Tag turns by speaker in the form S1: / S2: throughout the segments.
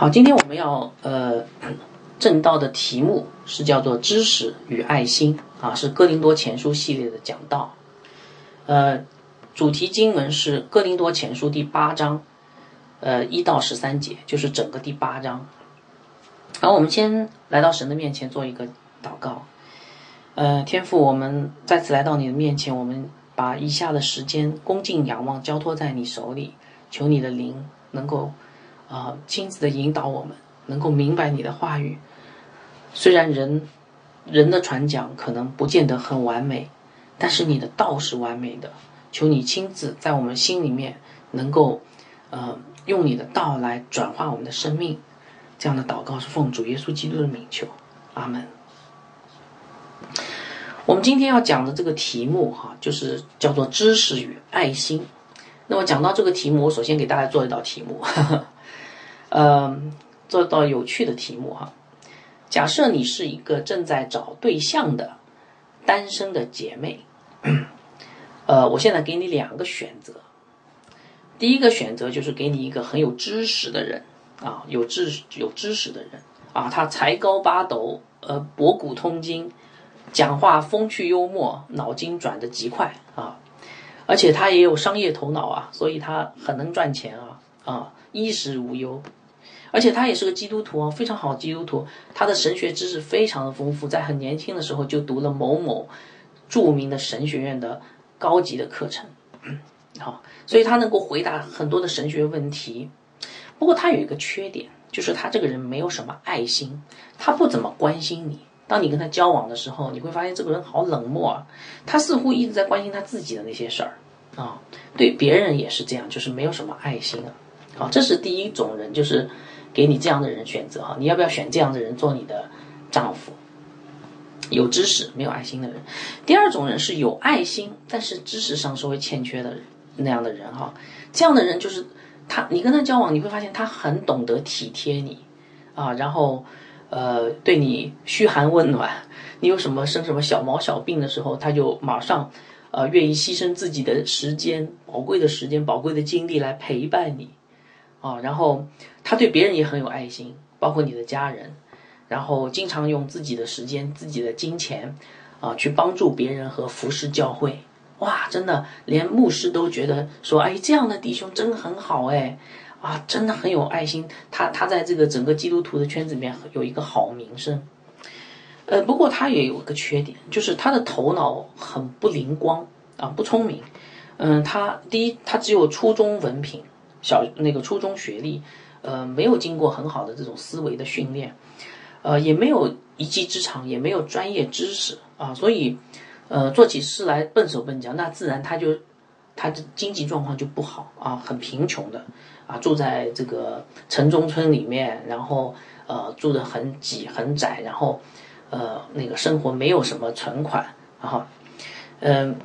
S1: 好，今天我们要呃正道的题目是叫做知识与爱心啊，是哥林多前书系列的讲道。呃，主题经文是哥林多前书第八章，呃一到十三节，就是整个第八章。好我们先来到神的面前做一个祷告。呃，天父，我们再次来到你的面前，我们把以下的时间恭敬仰望交托在你手里，求你的灵能够。啊，亲自的引导我们，能够明白你的话语。虽然人人的传讲可能不见得很完美，但是你的道是完美的。求你亲自在我们心里面，能够呃用你的道来转化我们的生命。这样的祷告是奉主耶稣基督的名求，阿门。我们今天要讲的这个题目哈，就是叫做知识与爱心。那么讲到这个题目，我首先给大家做一道题目。嗯，做到有趣的题目哈。假设你是一个正在找对象的单身的姐妹，呃，我现在给你两个选择。第一个选择就是给你一个很有知识的人啊，有知有知识的人啊，他才高八斗，呃，博古通今，讲话风趣幽默，脑筋转得极快啊，而且他也有商业头脑啊，所以他很能赚钱啊啊，衣食无忧。而且他也是个基督徒啊，非常好基督徒。他的神学知识非常的丰富，在很年轻的时候就读了某某著名的神学院的高级的课程，好，所以他能够回答很多的神学问题。不过他有一个缺点，就是他这个人没有什么爱心，他不怎么关心你。当你跟他交往的时候，你会发现这个人好冷漠啊，他似乎一直在关心他自己的那些事儿啊，对别人也是这样，就是没有什么爱心啊。好，这是第一种人，就是。给你这样的人选择哈，你要不要选这样的人做你的丈夫？有知识没有爱心的人。第二种人是有爱心，但是知识上稍微欠缺的那样的人哈。这样的人就是他，你跟他交往，你会发现他很懂得体贴你啊，然后呃对你嘘寒问暖。你有什么生什么小毛小病的时候，他就马上呃愿意牺牲自己的时间、宝贵的时间、宝贵的精力来陪伴你。啊，然后他对别人也很有爱心，包括你的家人，然后经常用自己的时间、自己的金钱，啊，去帮助别人和服侍教会。哇，真的，连牧师都觉得说，哎，这样的弟兄真很好，哎，啊，真的很有爱心。他他在这个整个基督徒的圈子里面有一个好名声。呃，不过他也有个缺点，就是他的头脑很不灵光啊，不聪明。嗯，他第一，他只有初中文凭。小那个初中学历，呃，没有经过很好的这种思维的训练，呃，也没有一技之长，也没有专业知识啊，所以，呃，做起事来笨手笨脚，那自然他就他的经济状况就不好啊，很贫穷的啊，住在这个城中村里面，然后呃，住的很挤很窄，然后呃，那个生活没有什么存款，然后，嗯，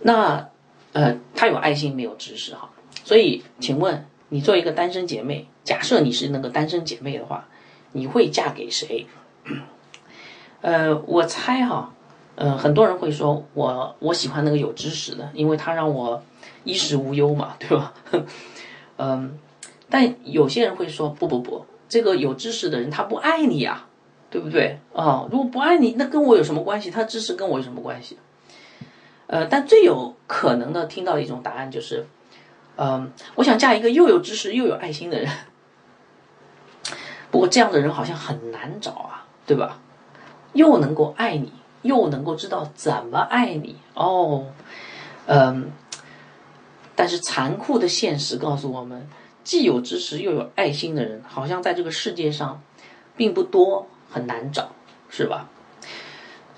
S1: 那呃，他有爱心没有知识哈。所以，请问你做一个单身姐妹，假设你是那个单身姐妹的话，你会嫁给谁？呃，我猜哈，呃，很多人会说我我喜欢那个有知识的，因为他让我衣食无忧嘛，对吧？嗯，但有些人会说不不不，这个有知识的人他不爱你呀，对不对？啊，如果不爱你，那跟我有什么关系？他知识跟我有什么关系？呃，但最有可能的听到的一种答案就是。嗯，我想嫁一个又有知识又有爱心的人。不过这样的人好像很难找啊，对吧？又能够爱你，又能够知道怎么爱你哦。嗯，但是残酷的现实告诉我们，既有知识又有爱心的人，好像在这个世界上并不多，很难找，是吧？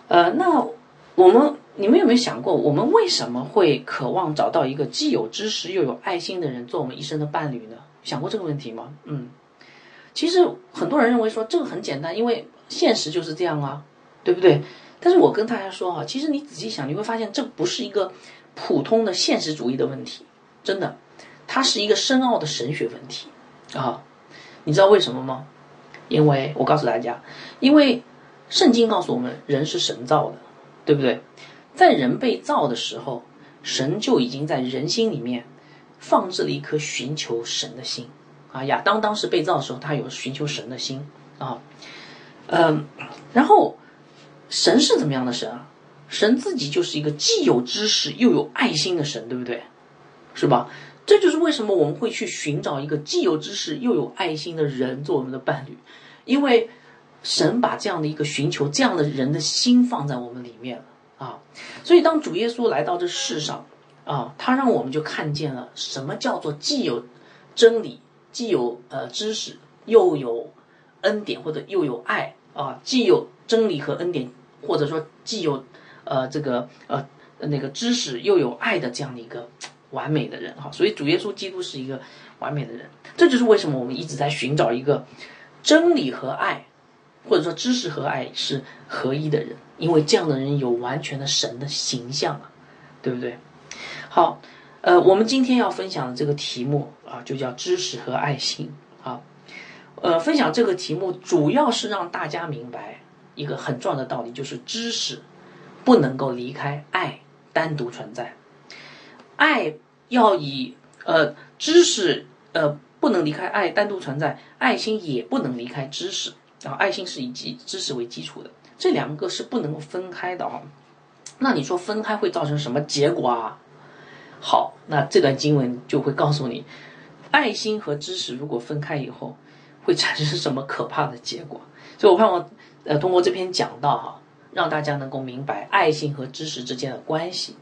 S1: 呃，那我们。你们有没有想过，我们为什么会渴望找到一个既有知识又有爱心的人做我们一生的伴侣呢？想过这个问题吗？嗯，其实很多人认为说这个很简单，因为现实就是这样啊，对不对？但是我跟大家说哈，其实你仔细想，你会发现这不是一个普通的现实主义的问题，真的，它是一个深奥的神学问题啊。你知道为什么吗？因为我告诉大家，因为圣经告诉我们，人是神造的，对不对？在人被造的时候，神就已经在人心里面放置了一颗寻求神的心，啊，亚当当时被造的时候，他有寻求神的心啊，嗯，然后神是怎么样的神啊？神自己就是一个既有知识又有爱心的神，对不对？是吧？这就是为什么我们会去寻找一个既有知识又有爱心的人做我们的伴侣，因为神把这样的一个寻求这样的人的心放在我们里面了啊。所以当主耶稣来到这世上啊，他让我们就看见了什么叫做既有真理。既有呃知识，又有恩典，或者又有爱啊，既有真理和恩典，或者说既有呃这个呃那个知识，又有爱的这样的一个完美的人哈。所以主耶稣基督是一个完美的人，这就是为什么我们一直在寻找一个真理和爱，或者说知识和爱是合一的人，因为这样的人有完全的神的形象啊，对不对？好。呃，我们今天要分享的这个题目啊，就叫知识和爱心啊。呃，分享这个题目主要是让大家明白一个很重要的道理，就是知识不能够离开爱单独存在，爱要以呃知识呃不能离开爱单独存在，爱心也不能离开知识啊。爱心是以基知识为基础的，这两个是不能够分开的啊。那你说分开会造成什么结果啊？好，那这段经文就会告诉你，爱心和知识如果分开以后，会产生什么可怕的结果。所以我盼望，呃，通过这篇讲到哈，让大家能够明白爱心和知识之间的关系，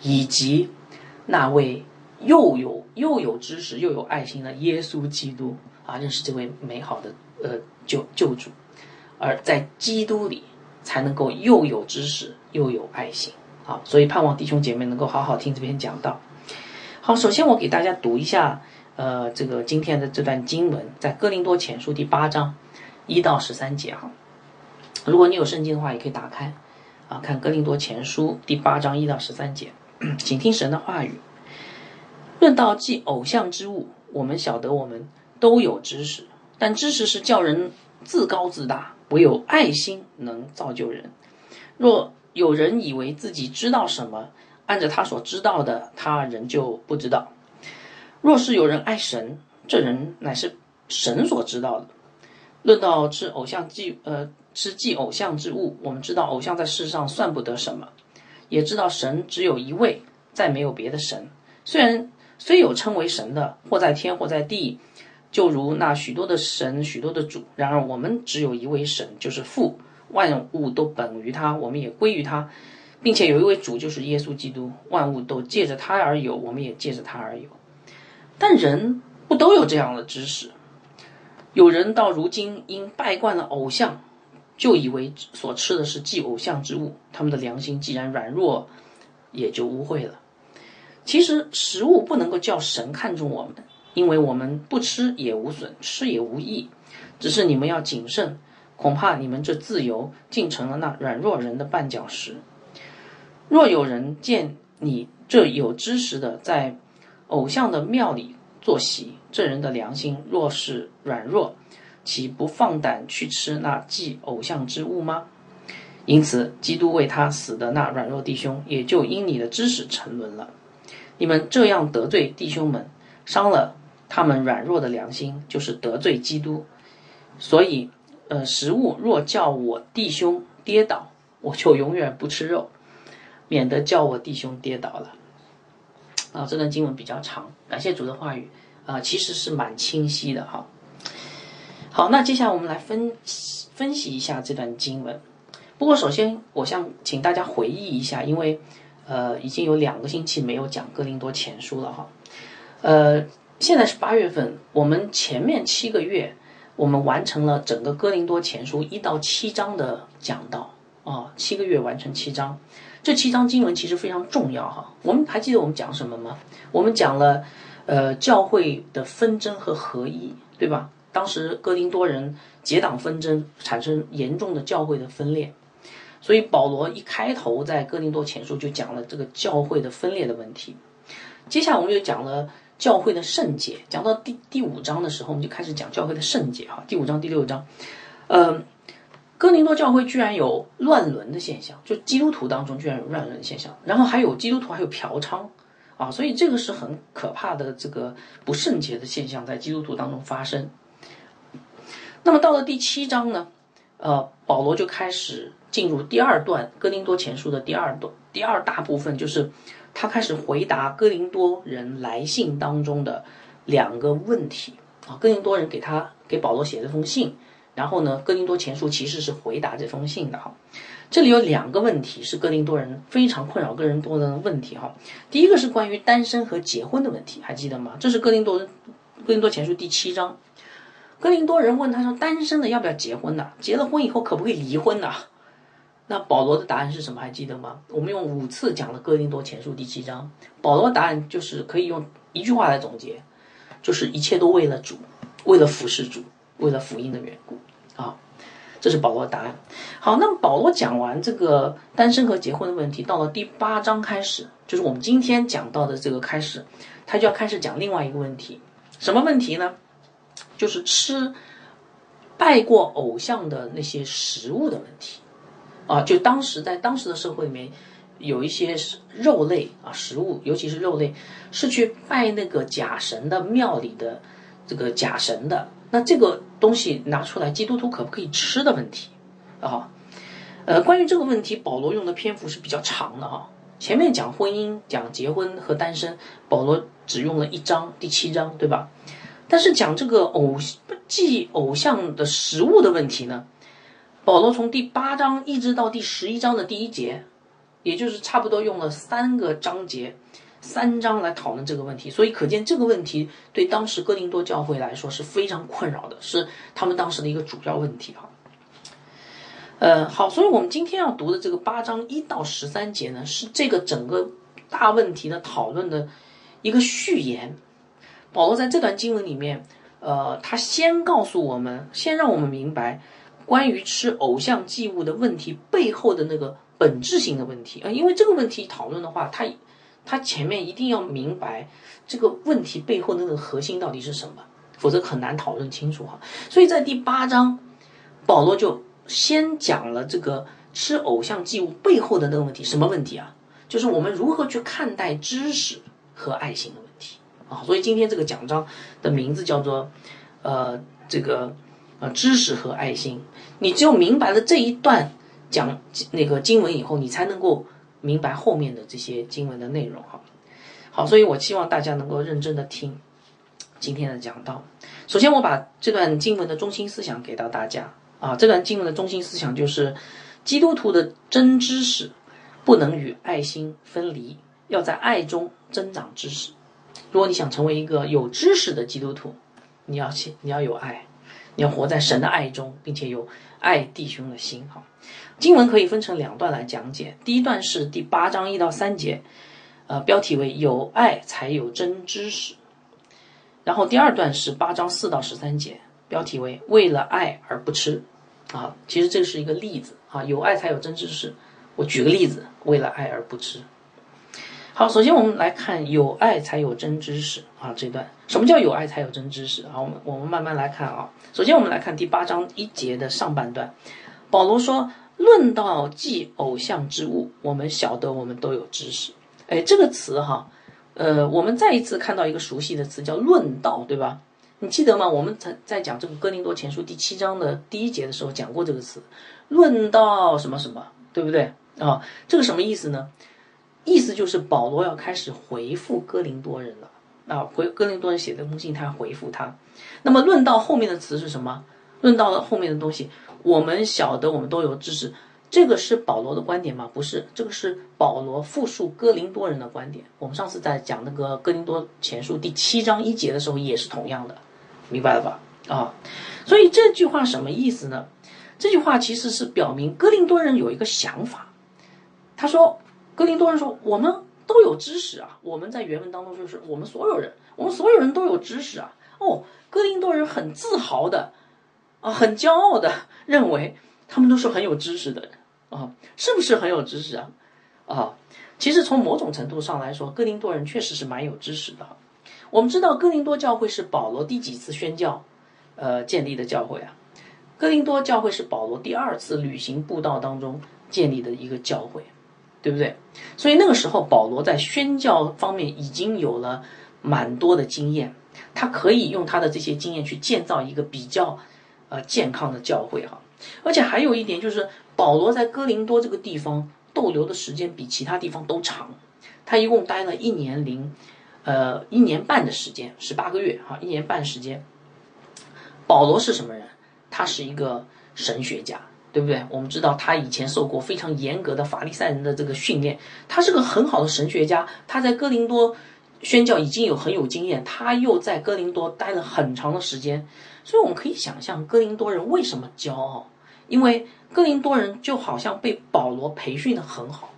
S1: 以及那位又有又有知识又有爱心的耶稣基督啊，认识这位美好的呃救救主，而在基督里才能够又有知识又有爱心。好，所以盼望弟兄姐妹能够好好听这篇讲道。好，首先我给大家读一下，呃，这个今天的这段经文，在哥林多前书第八章一到十三节哈。如果你有圣经的话，也可以打开啊，看哥林多前书第八章一到十三节，请听神的话语。论到祭偶像之物，我们晓得我们都有知识，但知识是叫人自高自大，唯有爱心能造就人。若有人以为自己知道什么，按着他所知道的，他仍旧不知道。若是有人爱神，这人乃是神所知道的。论到吃偶像祭，呃，吃祭偶像之物，我们知道偶像在世上算不得什么，也知道神只有一位，再没有别的神。虽然虽有称为神的，或在天，或在地，就如那许多的神，许多的主，然而我们只有一位神，就是父。万物都本于他，我们也归于他，并且有一位主，就是耶稣基督。万物都借着他而有，我们也借着他而有。但人不都有这样的知识？有人到如今因拜惯了偶像，就以为所吃的是祭偶像之物，他们的良心既然软弱，也就污秽了。其实食物不能够叫神看重我们，因为我们不吃也无损，吃也无益，只是你们要谨慎。恐怕你们这自由竟成了那软弱人的绊脚石。若有人见你这有知识的在偶像的庙里坐席，这人的良心若是软弱，岂不放胆去吃那祭偶像之物吗？因此，基督为他死的那软弱弟兄，也就因你的知识沉沦了。你们这样得罪弟兄们，伤了他们软弱的良心，就是得罪基督。所以。呃，食物若叫我弟兄跌倒，我就永远不吃肉，免得叫我弟兄跌倒了。啊，这段经文比较长，感谢主的话语啊，其实是蛮清晰的哈。好，那接下来我们来分分析一下这段经文。不过，首先我想请大家回忆一下，因为呃，已经有两个星期没有讲哥林多前书了哈。呃，现在是八月份，我们前面七个月。我们完成了整个哥林多前书一到七章的讲道啊，七个月完成七章，这七章经文其实非常重要哈。我们还记得我们讲什么吗？我们讲了呃教会的纷争和合一，对吧？当时哥林多人结党纷争，产生严重的教会的分裂，所以保罗一开头在哥林多前书就讲了这个教会的分裂的问题。接下来我们又讲了。教会的圣洁，讲到第第五章的时候，我们就开始讲教会的圣洁哈。第五章、第六章，呃，哥林多教会居然有乱伦的现象，就基督徒当中居然有乱伦的现象，然后还有基督徒还有嫖娼啊，所以这个是很可怕的这个不圣洁的现象在基督徒当中发生。那么到了第七章呢，呃，保罗就开始进入第二段哥林多前书的第二段第二大部分，就是他开始回答哥林多人来信当中的两个问题啊。哥林多人给他给保罗写了封信，然后呢，哥林多前书其实是回答这封信的哈。这里有两个问题是哥林多人非常困扰哥林多人的问题哈。第一个是关于单身和结婚的问题，还记得吗？这是哥林多哥林多前书第七章。哥林多人问他说：“单身的要不要结婚呢？结了婚以后可不可以离婚呢？”那保罗的答案是什么？还记得吗？我们用五次讲了哥林多前书第七章，保罗答案就是可以用一句话来总结，就是一切都为了主，为了服侍主，为了福音的缘故啊。这是保罗的答案。好，那么保罗讲完这个单身和结婚的问题，到了第八章开始，就是我们今天讲到的这个开始，他就要开始讲另外一个问题，什么问题呢？就是吃拜过偶像的那些食物的问题，啊，就当时在当时的社会里面，有一些肉类啊食物，尤其是肉类，是去拜那个假神的庙里的这个假神的。那这个东西拿出来，基督徒可不可以吃的问题啊？呃，关于这个问题，保罗用的篇幅是比较长的哈。前面讲婚姻、讲结婚和单身，保罗只用了一章，第七章，对吧？但是讲这个偶祭偶像的食物的问题呢，保罗从第八章一直到第十一章的第一节，也就是差不多用了三个章节、三章来讨论这个问题。所以可见这个问题对当时哥林多教会来说是非常困扰的，是他们当时的一个主要问题哈。呃，好，所以我们今天要读的这个八章一到十三节呢，是这个整个大问题的讨论的一个序言。保罗在这段经文里面，呃，他先告诉我们，先让我们明白关于吃偶像祭物的问题背后的那个本质性的问题啊，因为这个问题讨论的话，他他前面一定要明白这个问题背后的那个核心到底是什么，否则很难讨论清楚哈。所以在第八章，保罗就先讲了这个吃偶像祭物背后的那个问题，什么问题啊？就是我们如何去看待知识和爱心的问题。啊，所以今天这个奖章的名字叫做，呃，这个呃知识和爱心。你只有明白了这一段讲那个经文以后，你才能够明白后面的这些经文的内容。哈，好，所以我希望大家能够认真的听今天的讲道。首先，我把这段经文的中心思想给到大家。啊，这段经文的中心思想就是，基督徒的真知识不能与爱心分离，要在爱中增长知识。如果你想成为一个有知识的基督徒，你要先你要有爱，你要活在神的爱中，并且有爱弟兄的心。哈，经文可以分成两段来讲解。第一段是第八章一到三节，呃，标题为“有爱才有真知识”。然后第二段是八章四到十三节，标题为“为了爱而不吃”。啊，其实这是一个例子啊，有爱才有真知识。我举个例子，为了爱而不吃。好，首先我们来看有爱才有真知识啊这段，什么叫有爱才有真知识啊？我们我们慢慢来看啊。首先我们来看第八章一节的上半段，保罗说：“论到祭偶像之物，我们晓得我们都有知识。”哎，这个词哈，呃，我们再一次看到一个熟悉的词叫“论道”，对吧？你记得吗？我们在在讲这个哥林多前书第七章的第一节的时候讲过这个词，“论道什么什么”，对不对啊？这个什么意思呢？意思就是保罗要开始回复哥林多人了啊，回哥林多人写这封信，他要回复他。那么论到后面的词是什么？论到了后面的东西，我们晓得我们都有知识，这个是保罗的观点吗？不是，这个是保罗复述哥林多人的观点。我们上次在讲那个哥林多前书第七章一节的时候也是同样的，明白了吧？啊，所以这句话什么意思呢？这句话其实是表明哥林多人有一个想法，他说。哥林多人说：“我们都有知识啊！我们在原文当中就是我们所有人，我们所有人都有知识啊！哦，哥林多人很自豪的，啊，很骄傲的认为他们都是很有知识的人啊，是不是很有知识啊？啊，其实从某种程度上来说，哥林多人确实是蛮有知识的。我们知道哥林多教会是保罗第几次宣教，呃，建立的教会啊？哥林多教会是保罗第二次旅行布道当中建立的一个教会。”对不对？所以那个时候保罗在宣教方面已经有了蛮多的经验，他可以用他的这些经验去建造一个比较呃健康的教会哈。而且还有一点就是，保罗在哥林多这个地方逗留的时间比其他地方都长，他一共待了一年零，呃一年半的时间，十八个月哈，一年半时间。保罗是什么人？他是一个神学家，对不对？我们知道他以前受过非常严格的法利赛人的这个训练，他是个很好的神学家。他在哥林多宣教已经有很有经验，他又在哥林多待了很长的时间，所以我们可以想象哥林多人为什么骄傲。因为哥林多人就好像被保罗培训的很好，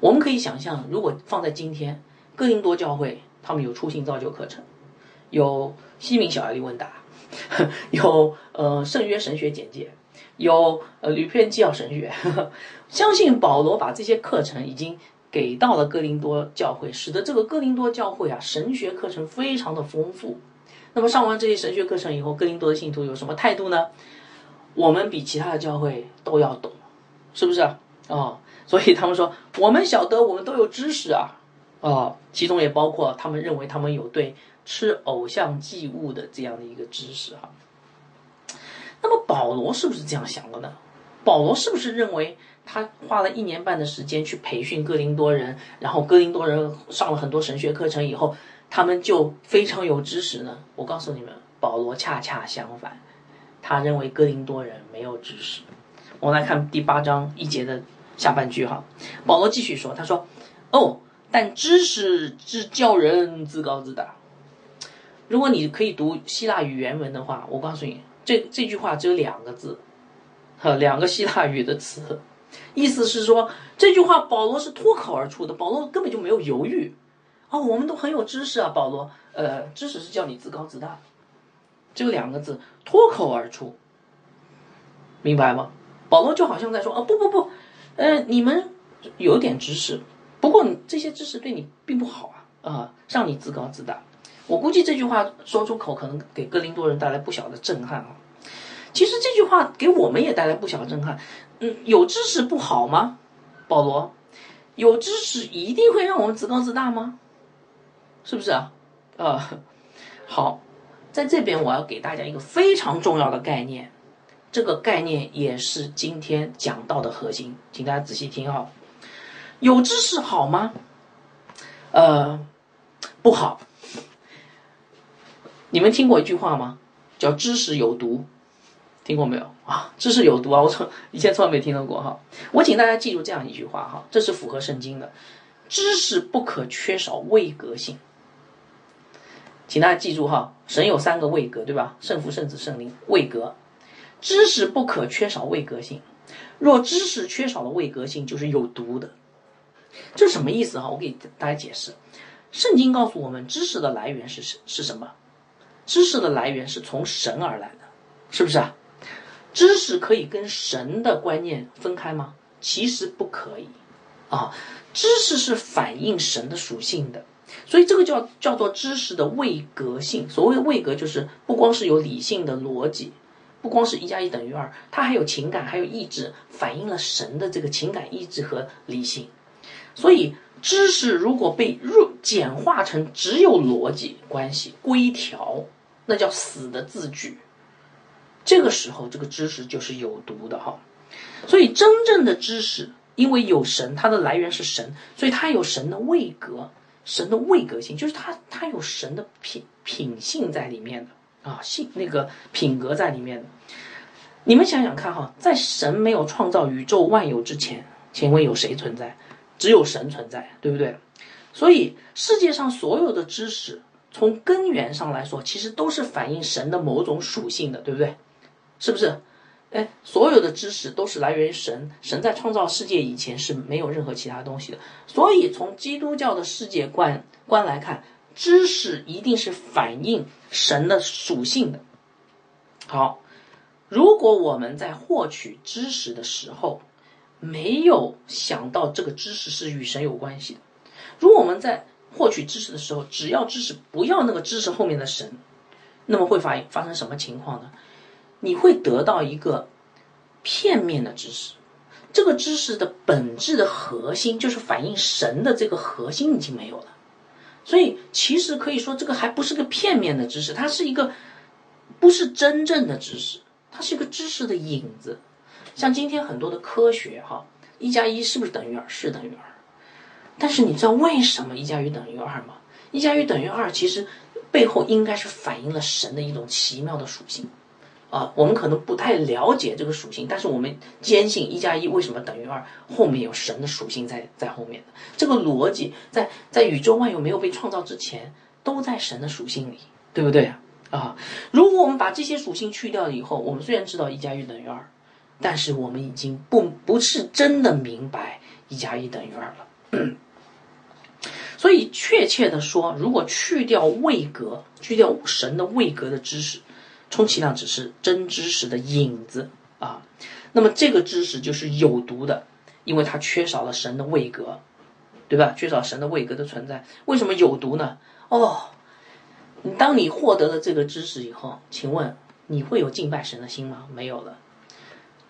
S1: 我们可以想象，如果放在今天，哥林多教会他们有初心造就课程，有西敏小艾利问答，有呃圣约神学简介，有呃吕片纪要神学，相信保罗把这些课程已经给到了哥林多教会，使得这个哥林多教会啊神学课程非常的丰富。那么上完这些神学课程以后，哥林多的信徒有什么态度呢？我们比其他的教会都要懂，是不是啊？啊，所以他们说我们晓得，我们都有知识啊，啊，其中也包括他们认为他们有对吃偶像祭物的这样的一个知识哈。那么保罗是不是这样想的呢？保罗是不是认为他花了一年半的时间去培训哥林多人，然后哥林多人上了很多神学课程以后，他们就非常有知识呢？我告诉你们，保罗恰恰相反。他认为哥林多人没有知识。我们来看第八章一节的下半句哈，保罗继续说：“他说，哦，但知识是叫人自高自大。如果你可以读希腊语原文的话，我告诉你，这这句话只有两个字，哈，两个希腊语的词，意思是说这句话保罗是脱口而出的，保罗根本就没有犹豫。哦，我们都很有知识啊，保罗，呃，知识是叫你自高自大。”只有两个字，脱口而出，明白吗？保罗就好像在说：“哦，不不不，呃，你们有点知识，不过这些知识对你并不好啊，啊，让你自高自大。”我估计这句话说出口，可能给哥林多人带来不小的震撼啊。其实这句话给我们也带来不小的震撼。嗯，有知识不好吗？保罗，有知识一定会让我们自高自大吗？是不是啊？啊，好。在这边，我要给大家一个非常重要的概念，这个概念也是今天讲到的核心，请大家仔细听哈。有知识好吗？呃，不好。你们听过一句话吗？叫“知识有毒”，听过没有啊？知识有毒啊！我从 以前从来没听到过哈。我请大家记住这样一句话哈，这是符合圣经的：知识不可缺少位格性。请大家记住哈，神有三个位格，对吧？圣父、圣子、圣灵，位格。知识不可缺少位格性，若知识缺少了位格性，就是有毒的。这什么意思哈？我给大家解释。圣经告诉我们，知识的来源是是是什么？知识的来源是从神而来的，是不是啊？知识可以跟神的观念分开吗？其实不可以啊。知识是反映神的属性的。所以这个叫叫做知识的位格性。所谓位格，就是不光是有理性的逻辑，不光是一加一等于二，它还有情感，还有意志，反映了神的这个情感、意志和理性。所以知识如果被弱简化成只有逻辑关系、规条，那叫死的字句。这个时候，这个知识就是有毒的哈。所以真正的知识，因为有神，它的来源是神，所以它有神的位格。神的位格性就是它它有神的品品性在里面的啊，性那个品格在里面的。你们想想看哈，在神没有创造宇宙万有之前，请问有谁存在？只有神存在，对不对？所以世界上所有的知识，从根源上来说，其实都是反映神的某种属性的，对不对？是不是？哎，所有的知识都是来源于神。神在创造世界以前是没有任何其他东西的。所以，从基督教的世界观观来看，知识一定是反映神的属性的。好，如果我们在获取知识的时候没有想到这个知识是与神有关系的，如果我们在获取知识的时候只要知识不要那个知识后面的神，那么会发发生什么情况呢？你会得到一个片面的知识，这个知识的本质的核心，就是反映神的这个核心已经没有了。所以，其实可以说，这个还不是个片面的知识，它是一个不是真正的知识，它是一个知识的影子。像今天很多的科学，哈，一加一是不是等于二？是等于二。但是你知道为什么一加一等于二吗？一加一等于二，其实背后应该是反映了神的一种奇妙的属性。啊，我们可能不太了解这个属性，但是我们坚信一加一为什么等于二，后面有神的属性在在后面这个逻辑，在在宇宙万有没有被创造之前，都在神的属性里，对不对啊？如果我们把这些属性去掉以后，我们虽然知道一加一等于二，但是我们已经不不是真的明白一加一等于二了。所以确切的说，如果去掉位格，去掉神的位格的知识。充其量只是真知识的影子啊，那么这个知识就是有毒的，因为它缺少了神的位格，对吧？缺少神的位格的存在，为什么有毒呢？哦，当你获得了这个知识以后，请问你会有敬拜神的心吗？没有了，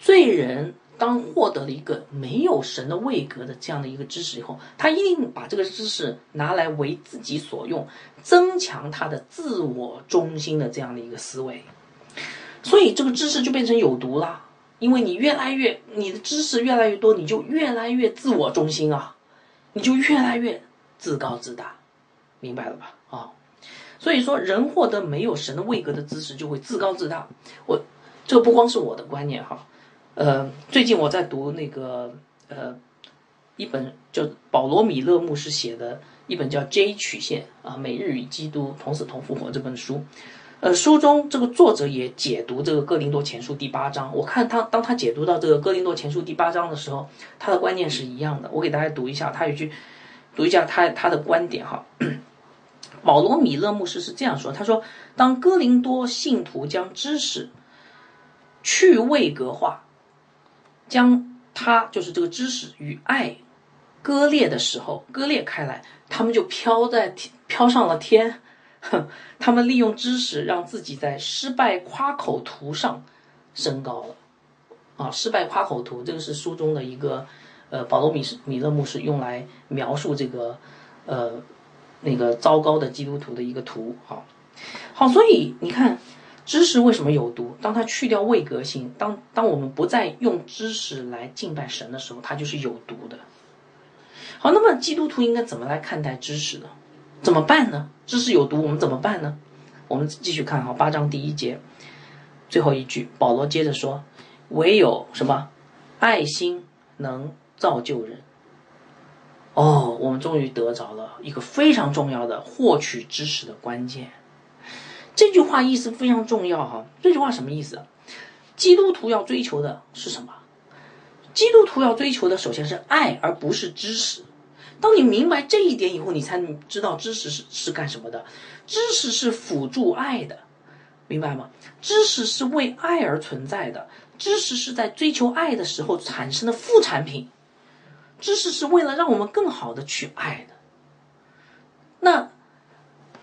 S1: 罪人。当获得了一个没有神的位格的这样的一个知识以后，他一定把这个知识拿来为自己所用，增强他的自我中心的这样的一个思维，所以这个知识就变成有毒了。因为你越来越你的知识越来越多，你就越来越自我中心啊，你就越来越自高自大，明白了吧？啊，所以说人获得没有神的位格的知识就会自高自大。我这不光是我的观念哈。呃，最近我在读那个呃一本叫保罗米勒牧师写的一本叫《J 曲线》啊，《每日与基督同死同复活》这本书。呃，书中这个作者也解读这个哥林多前书第八章。我看他当他解读到这个哥林多前书第八章的时候，他的观念是一样的。我给大家读一下，他有句读一下他他的观点哈。保罗米勒牧师是这样说：他说，当哥林多信徒将知识去位格化。将他就是这个知识与爱割裂的时候，割裂开来，他们就飘在天，飘上了天。哼，他们利用知识让自己在失败夸口图上升高了。啊，失败夸口图，这个是书中的一个呃，保罗米斯米勒牧师用来描述这个呃那个糟糕的基督徒的一个图。好，好，所以你看。知识为什么有毒？当它去掉位格性，当当我们不再用知识来敬拜神的时候，它就是有毒的。好，那么基督徒应该怎么来看待知识呢？怎么办呢？知识有毒，我们怎么办呢？我们继续看哈，八章第一节最后一句，保罗接着说：“唯有什么爱心能造就人。”哦，我们终于得着了一个非常重要的获取知识的关键。这句话意思非常重要哈，这句话什么意思？基督徒要追求的是什么？基督徒要追求的首先是爱，而不是知识。当你明白这一点以后，你才能知道知识是是干什么的。知识是辅助爱的，明白吗？知识是为爱而存在的，知识是在追求爱的时候产生的副产品。知识是为了让我们更好的去爱的。那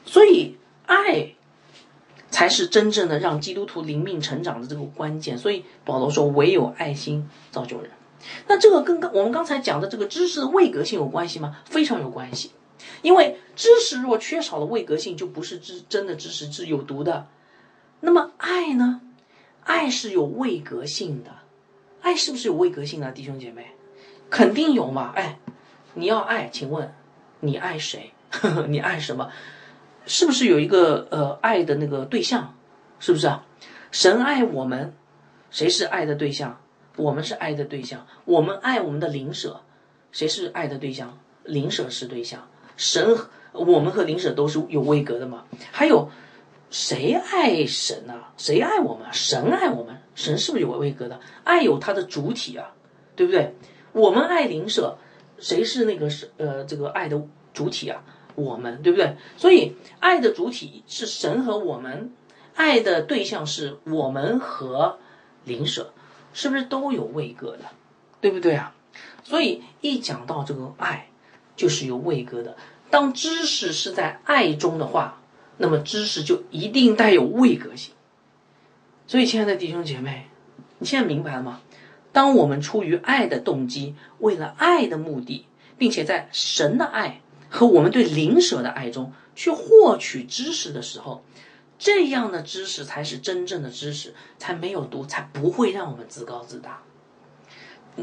S1: 所以爱。才是真正的让基督徒灵命成长的这个关键，所以保罗说：“唯有爱心造就人。”那这个跟刚我们刚才讲的这个知识的位格性有关系吗？非常有关系。因为知识若缺少了位格性，就不是知真的知识，是有毒的。那么爱呢？爱是有位格性的。爱是不是有位格性的，弟兄姐妹？肯定有嘛？哎，你要爱，请问你爱谁？你爱什么？是不是有一个呃爱的那个对象？是不是啊？神爱我们，谁是爱的对象？我们是爱的对象。我们爱我们的灵舍，谁是爱的对象？灵舍是对象。神，我们和灵舍都是有位格的嘛？还有谁爱神呢？谁爱我们？神爱我们，神是不是有位格的？爱有它的主体啊，对不对？我们爱灵舍，谁是那个是呃这个爱的主体啊？我们对不对？所以爱的主体是神和我们，爱的对象是我们和灵舍，是不是都有位格的？对不对啊？所以一讲到这个爱，就是有位格的。当知识是在爱中的话，那么知识就一定带有位格性。所以，亲爱的弟兄姐妹，你现在明白了吗？当我们出于爱的动机，为了爱的目的，并且在神的爱和我们对灵舍的爱中去获取知识的时候，这样的知识才是真正的知识，才没有毒，才不会让我们自高自大。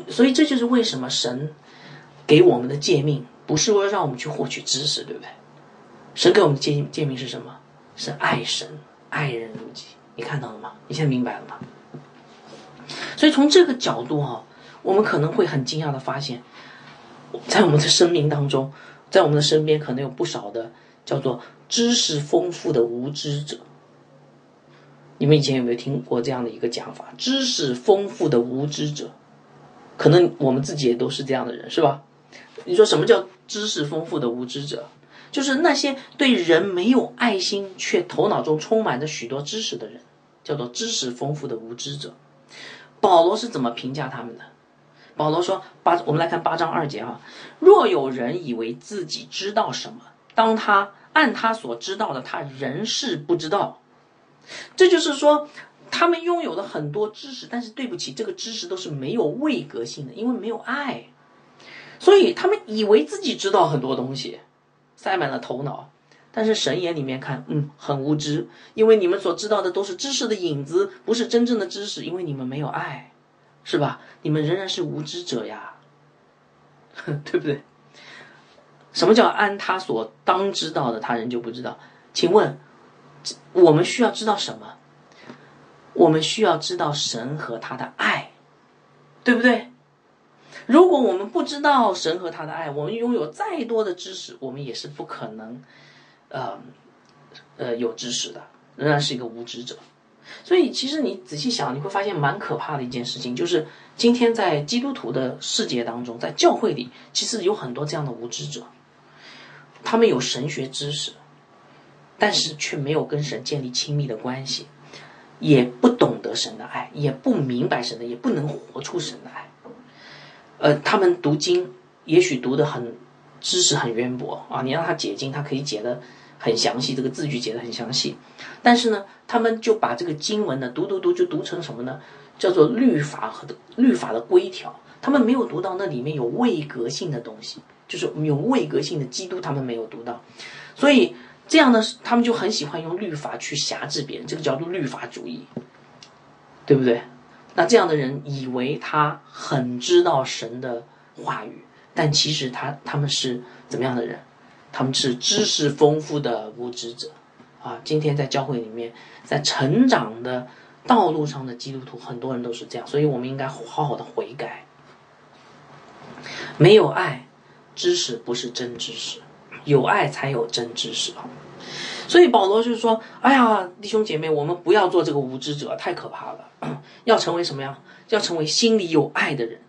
S1: 所以这就是为什么神给我们的诫命，不是为了让我们去获取知识，对不对？神给我们的诫诫命是什么？是爱神，爱人如己。你看到了吗？你现在明白了吗？所以从这个角度哈，我们可能会很惊讶的发现，在我们的生命当中，在我们的身边可能有不少的叫做知识丰富的无知者。你们以前有没有听过这样的一个讲法？知识丰富的无知者，可能我们自己也都是这样的人，是吧？你说什么叫知识丰富的无知者？就是那些对人没有爱心，却头脑中充满着许多知识的人，叫做知识丰富的无知者。保罗是怎么评价他们的？保罗说：“八，我们来看八章二节哈。若有人以为自己知道什么，当他按他所知道的，他仍是不知道。这就是说，他们拥有了很多知识，但是对不起，这个知识都是没有位格性的，因为没有爱，所以他们以为自己知道很多东西。”塞满了头脑，但是神眼里面看，嗯，很无知，因为你们所知道的都是知识的影子，不是真正的知识，因为你们没有爱，是吧？你们仍然是无知者呀，对不对？什么叫安他所当知道的，他人就不知道？请问，我们需要知道什么？我们需要知道神和他的爱，对不对？如果我们不知道神和他的爱，我们拥有再多的知识，我们也是不可能，呃，呃，有知识的，仍然是一个无知者。所以，其实你仔细想，你会发现蛮可怕的一件事情，就是今天在基督徒的世界当中，在教会里，其实有很多这样的无知者，他们有神学知识，但是却没有跟神建立亲密的关系，也不懂得神的爱，也不明白神的，也不能活出神的爱。呃，他们读经，也许读的很知识很渊博啊，你让他解经，他可以解得很详细，这个字句解得很详细。但是呢，他们就把这个经文呢读读读，就读成什么呢？叫做律法和律法的规条。他们没有读到那里面有位格性的东西，就是有位格性的基督，他们没有读到。所以这样呢，他们就很喜欢用律法去辖制别人，这个叫做律法主义，对不对？那这样的人以为他很知道神的话语，但其实他他们是怎么样的人？他们是知识丰富的无知者啊！今天在教会里面，在成长的道路上的基督徒，很多人都是这样，所以我们应该好好的悔改。没有爱，知识不是真知识；有爱才有真知识啊！所以保罗就是说：“哎呀，弟兄姐妹，我们不要做这个无知者，太可怕了。要成为什么呀？要成为心里有爱的人。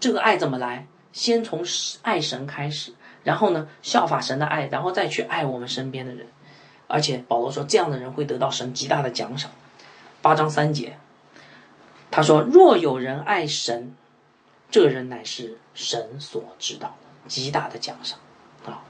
S1: 这个爱怎么来？先从爱神开始，然后呢，效法神的爱，然后再去爱我们身边的人。而且保罗说，这样的人会得到神极大的奖赏。八章三节，他说：若有人爱神，这人乃是神所知道的极大的奖赏啊。”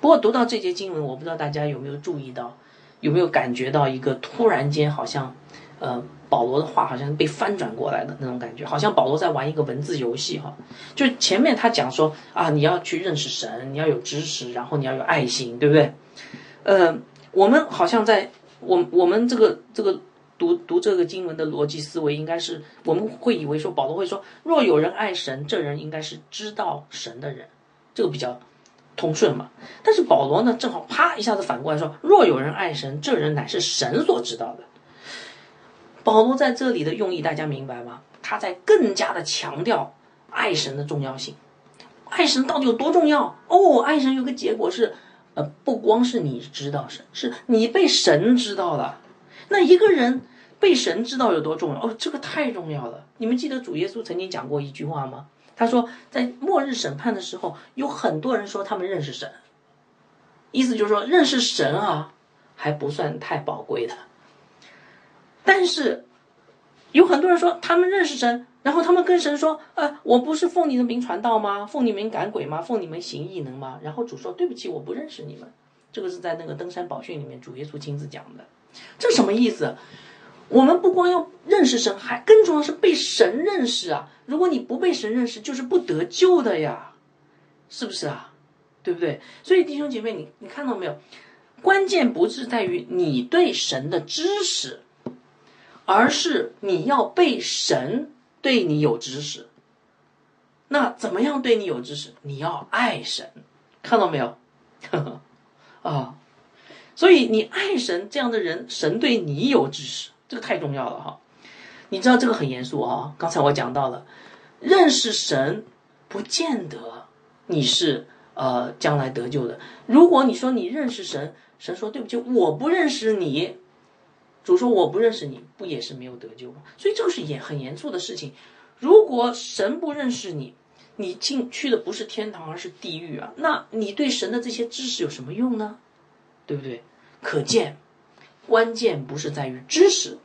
S1: 不过读到这节经文，我不知道大家有没有注意到，有没有感觉到一个突然间好像，呃，保罗的话好像被翻转过来的那种感觉，好像保罗在玩一个文字游戏哈。就前面他讲说啊，你要去认识神，你要有知识，然后你要有爱心，对不对？呃，我们好像在我我们这个这个读读这个经文的逻辑思维，应该是我们会以为说保罗会说，若有人爱神，这人应该是知道神的人，这个比较。通顺嘛，但是保罗呢，正好啪一下子反过来说：“若有人爱神，这人乃是神所知道的。”保罗在这里的用意，大家明白吗？他在更加的强调爱神的重要性。爱神到底有多重要？哦，爱神有个结果是，呃，不光是你知道神，是你被神知道了。那一个人被神知道有多重要？哦，这个太重要了。你们记得主耶稣曾经讲过一句话吗？他说，在末日审判的时候，有很多人说他们认识神，意思就是说认识神啊，还不算太宝贵的。但是有很多人说他们认识神，然后他们跟神说：“呃，我不是奉你的名传道吗？奉你名赶鬼吗？奉你们行异能吗？”然后主说：“对不起，我不认识你们。”这个是在那个登山宝训里面主耶稣亲自讲的。这什么意思？我们不光要认识神，还更重要是被神认识啊！如果你不被神认识，就是不得救的呀，是不是啊？对不对？所以弟兄姐妹，你你看到没有？关键不是在于你对神的知识，而是你要被神对你有知识。那怎么样对你有知识？你要爱神，看到没有？啊，所以你爱神这样的人，神对你有知识。这个太重要了哈，你知道这个很严肃啊。刚才我讲到了，认识神不见得你是呃将来得救的。如果你说你认识神，神说对不起，我不认识你，主说我不认识你，不也是没有得救吗？所以这个是严很严肃的事情。如果神不认识你，你进去的不是天堂，而是地狱啊！那你对神的这些知识有什么用呢？对不对？可见。关键不是在于知识，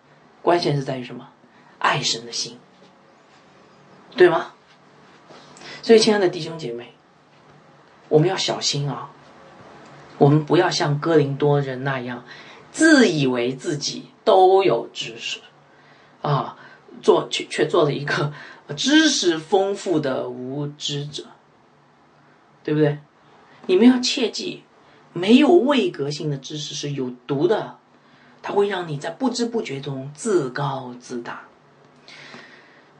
S1: 关键是在于什么？爱神的心，对吗？所以，亲爱的弟兄姐妹，我们要小心啊！我们不要像哥林多人那样，自以为自己都有知识啊，做却却做了一个 知识丰富的无知者，对不对？你们要切记，没有位格性的知识是有毒的。它会让你在不知不觉中自高自大。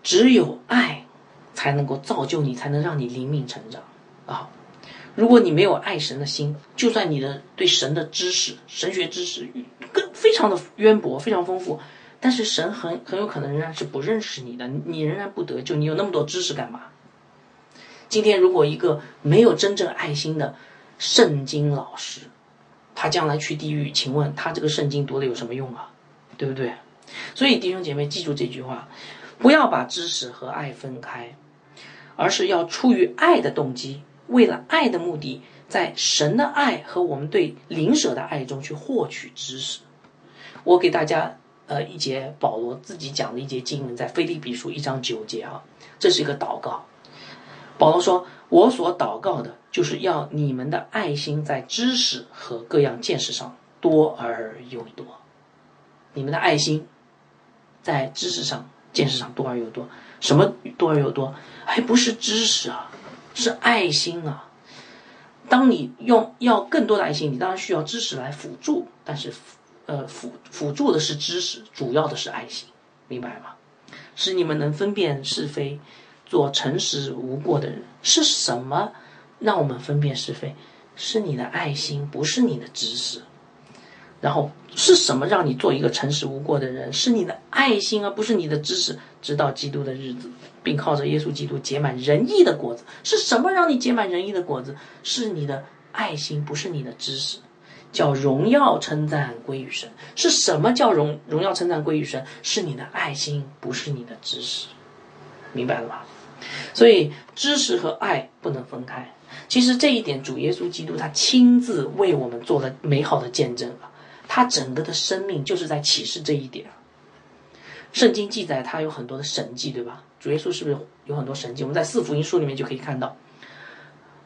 S1: 只有爱，才能够造就你，才能让你灵敏成长啊！如果你没有爱神的心，就算你的对神的知识、神学知识更非常的渊博、非常丰富，但是神很很有可能仍然是不认识你的，你仍然不得救。你有那么多知识干嘛？今天如果一个没有真正爱心的圣经老师，他将来去地狱，请问他这个圣经读了有什么用啊？对不对？所以弟兄姐妹记住这句话，不要把知识和爱分开，而是要出于爱的动机，为了爱的目的，在神的爱和我们对灵舍的爱中去获取知识。我给大家呃一节保罗自己讲的一节经文，在腓立比书一章九节啊，这是一个祷告。保罗说：“我所祷告的。”就是要你们的爱心在知识和各样见识上多而又多，你们的爱心在知识上、见识上多而又多。什么多而又多？还不是知识啊，是爱心啊。当你用要更多的爱心，你当然需要知识来辅助，但是呃辅辅助的是知识，主要的是爱心，明白吗？使你们能分辨是非，做诚实无过的人是什么？让我们分辨是非，是你的爱心，不是你的知识。然后是什么让你做一个诚实无过的人？是你的爱心，而不是你的知识。直到基督的日子，并靠着耶稣基督结满仁义的果子。是什么让你结满仁义的果子？是你的爱心，不是你的知识。叫荣耀称赞归于神。是什么叫荣荣耀称赞归于神？是你的爱心，不是你的知识。明白了吧？所以知识和爱不能分开。其实这一点，主耶稣基督他亲自为我们做了美好的见证啊！他整个的生命就是在启示这一点。圣经记载他有很多的神迹，对吧？主耶稣是不是有很多神迹？我们在四福音书里面就可以看到。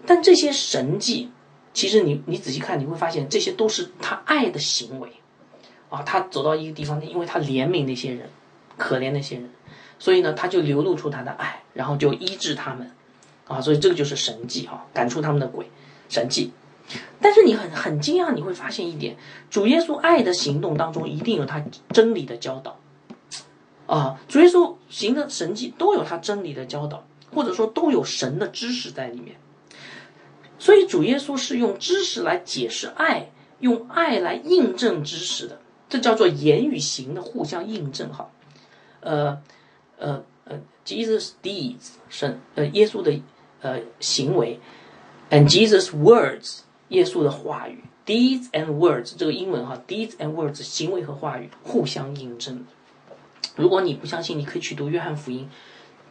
S1: 但这些神迹，其实你你仔细看，你会发现这些都是他爱的行为啊！他走到一个地方，因为他怜悯那些人，可怜那些人，所以呢，他就流露出他的爱，然后就医治他们。啊，所以这个就是神迹哈，赶出他们的鬼，神迹。但是你很很惊讶，你会发现一点，主耶稣爱的行动当中一定有他真理的教导。啊，主耶稣行的神迹都有他真理的教导，或者说都有神的知识在里面。所以主耶稣是用知识来解释爱，用爱来印证知识的，这叫做言语行的互相印证哈。呃，呃，呃，Jesus deeds 神呃耶稣的。呃，行为，and Jesus' words，耶稣的话语，deeds and words，这个英文哈，deeds and words，行为和话语互相印证。如果你不相信，你可以去读约翰福音，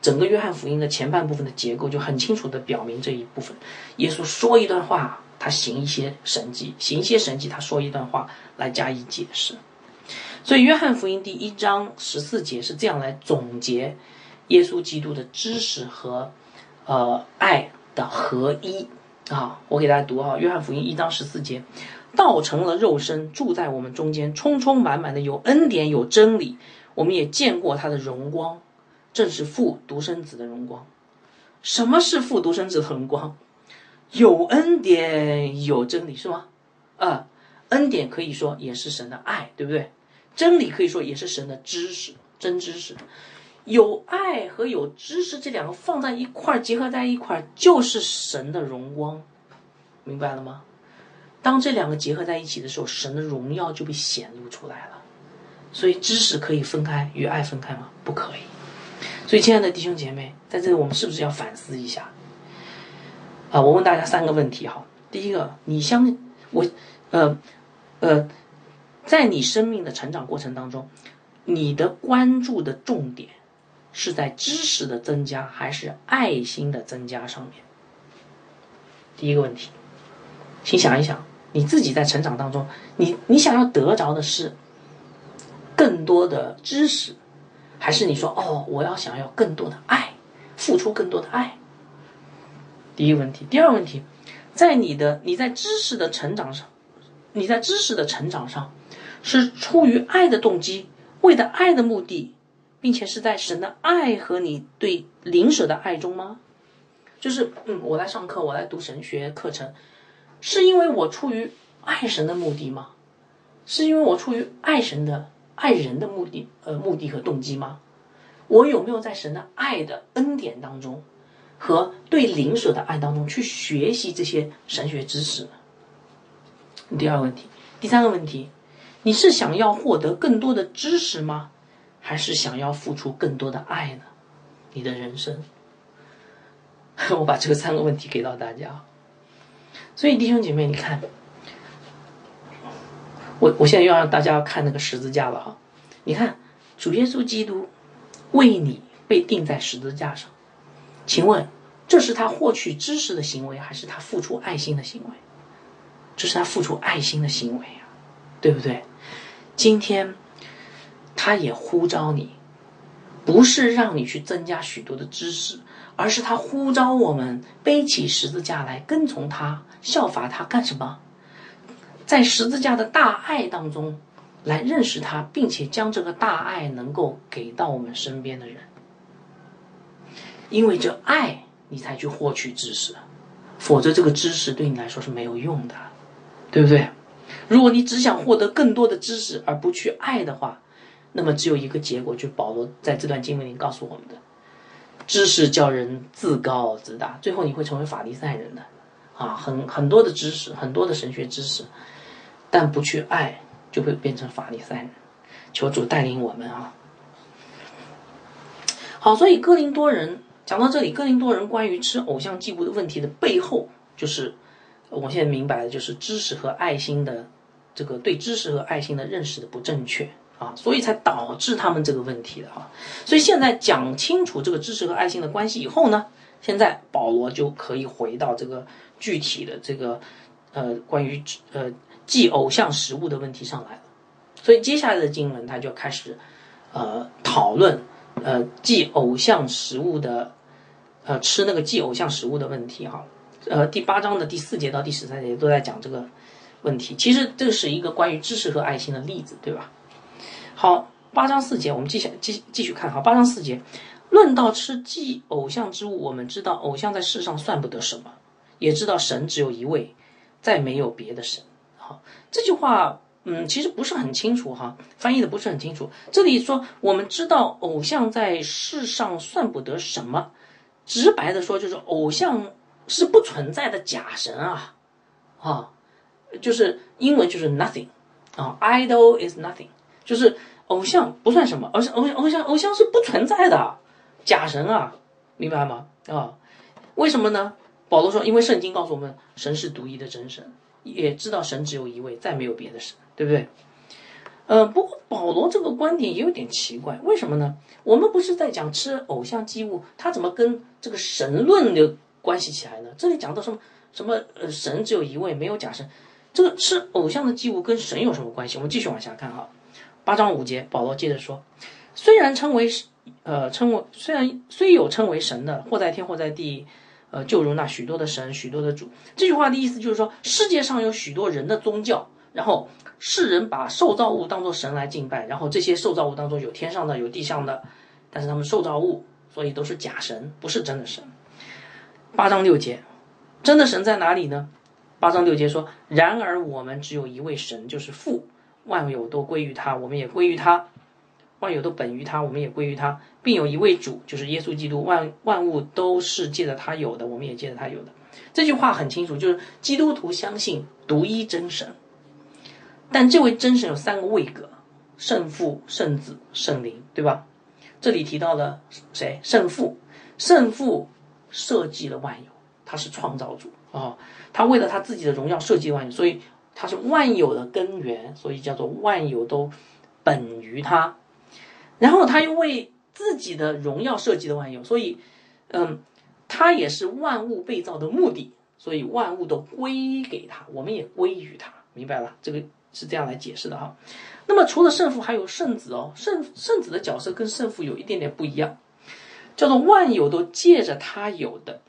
S1: 整个约翰福音的前半部分的结构就很清楚的表明这一部分。耶稣说一段话，他行一些神迹，行一些神迹，他说一段话来加以解释。所以约翰福音第一章十四节是这样来总结耶稣基督的知识和。呃，爱的合一啊，我给大家读啊，《约翰福音》一章十四节，道成了肉身，住在我们中间，充充满满的有恩典有真理，我们也见过他的荣光，正是父独生子的荣光。什么是父独生子的荣光？有恩典有真理是吗？啊，恩典可以说也是神的爱，对不对？真理可以说也是神的知识，真知识。有爱和有知识这两个放在一块儿，结合在一块儿，就是神的荣光，明白了吗？当这两个结合在一起的时候，神的荣耀就被显露出来了。所以，知识可以分开，与爱分开吗？不可以。所以，亲爱的弟兄姐妹，在这里我们是不是要反思一下？啊，我问大家三个问题哈。第一个，你相我，呃，呃，在你生命的成长过程当中，你的关注的重点。是在知识的增加还是爱心的增加上面？第一个问题，请想一想，你自己在成长当中，你你想要得着的是更多的知识，还是你说哦，我要想要更多的爱，付出更多的爱？第一个问题，第二个问题，在你的你在知识的成长上，你在知识的成长上，是出于爱的动机，为了爱的目的。并且是在神的爱和你对灵舍的爱中吗？就是，嗯，我来上课，我来读神学课程，是因为我出于爱神的目的吗？是因为我出于爱神的爱人的目的，呃，目的和动机吗？我有没有在神的爱的恩典当中和对灵舍的爱当中去学习这些神学知识？第二个问题，第三个问题，你是想要获得更多的知识吗？还是想要付出更多的爱呢？你的人生，我把这三个问题给到大家。所以弟兄姐妹，你看，我我现在又让大家看那个十字架了哈。你看，主耶稣基督为你被钉在十字架上，请问这是他获取知识的行为，还是他付出爱心的行为？这是他付出爱心的行为啊，对不对？今天。他也呼召你，不是让你去增加许多的知识，而是他呼召我们背起十字架来跟从他，效法他干什么？在十字架的大爱当中来认识他，并且将这个大爱能够给到我们身边的人。因为这爱，你才去获取知识，否则这个知识对你来说是没有用的，对不对？如果你只想获得更多的知识而不去爱的话，那么只有一个结果，就保罗在这段经文里告诉我们的：知识叫人自高自大，最后你会成为法利赛人的。啊，很很多的知识，很多的神学知识，但不去爱，就会变成法利赛人。求主带领我们啊！好，所以哥林多人讲到这里，哥林多人关于吃偶像祭物的问题的背后，就是我现在明白的，就是知识和爱心的这个对知识和爱心的认识的不正确。啊，所以才导致他们这个问题的哈。所以现在讲清楚这个知识和爱心的关系以后呢，现在保罗就可以回到这个具体的这个呃关于呃祭偶像食物的问题上来了。所以接下来的经文他就开始呃讨论呃祭偶像食物的呃吃那个祭偶像食物的问题哈。呃第八章的第四节到第十三节都在讲这个问题。其实这是一个关于知识和爱心的例子，对吧？好，八章四节，我们继续继继续看。好，八章四节，论到吃祭偶像之物，我们知道偶像在世上算不得什么，也知道神只有一位，再没有别的神。好，这句话，嗯，其实不是很清楚哈，翻译的不是很清楚。这里说我们知道偶像在世上算不得什么，直白的说就是偶像是不存在的假神啊，啊，就是英文就是 nothing 啊，idol is nothing。就是偶像不算什么，偶像偶像偶像偶像是不存在的假神啊，明白吗？啊，为什么呢？保罗说，因为圣经告诉我们，神是独一的真神，也知道神只有一位，再没有别的神，对不对？呃，不过保罗这个观点也有点奇怪，为什么呢？我们不是在讲吃偶像祭物，他怎么跟这个神论的关系起来呢？这里讲到什么什么呃，神只有一位，没有假神，这个吃偶像的祭物跟神有什么关系？我们继续往下看哈。八章五节，保罗接着说：“虽然称为，呃，称为虽然虽有称为神的，或在天或在地，呃，就如那许多的神，许多的主。这句话的意思就是说，世界上有许多人的宗教，然后世人把受造物当作神来敬拜，然后这些受造物当中有天上的，有地上的，但是他们受造物，所以都是假神，不是真的神。八章六节，真的神在哪里呢？八章六节说：“然而我们只有一位神，就是父，万有都归于他，我们也归于他；万有都本于他，我们也归于他，并有一位主，就是耶稣基督。万万物都是借着他有的，我们也借着他有的。”这句话很清楚，就是基督徒相信独一真神，但这位真神有三个位格：圣父、圣子、圣灵，对吧？这里提到了谁？圣父，圣父设计了万有，他是创造主啊。他为了他自己的荣耀设计万有，所以他是万有的根源，所以叫做万有都本于他。然后他又为自己的荣耀设计的万有，所以，嗯，他也是万物被造的目的，所以万物都归给他，我们也归于他，明白了？这个是这样来解释的哈。那么除了圣父，还有圣子哦，圣圣子的角色跟圣父有一点点不一样，叫做万有都借着他有的。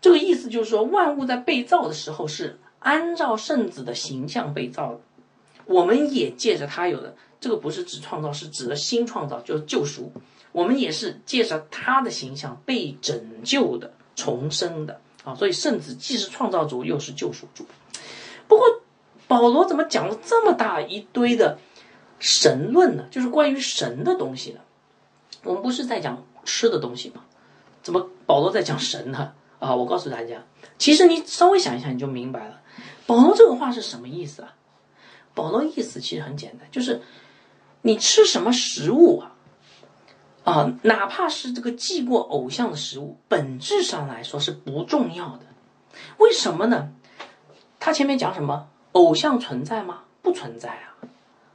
S1: 这个意思就是说，万物在被造的时候是按照圣子的形象被造的，我们也借着他有的。这个不是指创造，是指的新创造，就是救赎。我们也是借着他的形象被拯救的、重生的啊。所以圣子既是创造主，又是救赎主。不过保罗怎么讲了这么大一堆的神论呢？就是关于神的东西呢？我们不是在讲吃的东西吗？怎么保罗在讲神呢？啊，我告诉大家，其实你稍微想一想，你就明白了。保罗这个话是什么意思啊？保罗意思其实很简单，就是你吃什么食物啊，啊，哪怕是这个祭过偶像的食物，本质上来说是不重要的。为什么呢？他前面讲什么？偶像存在吗？不存在啊，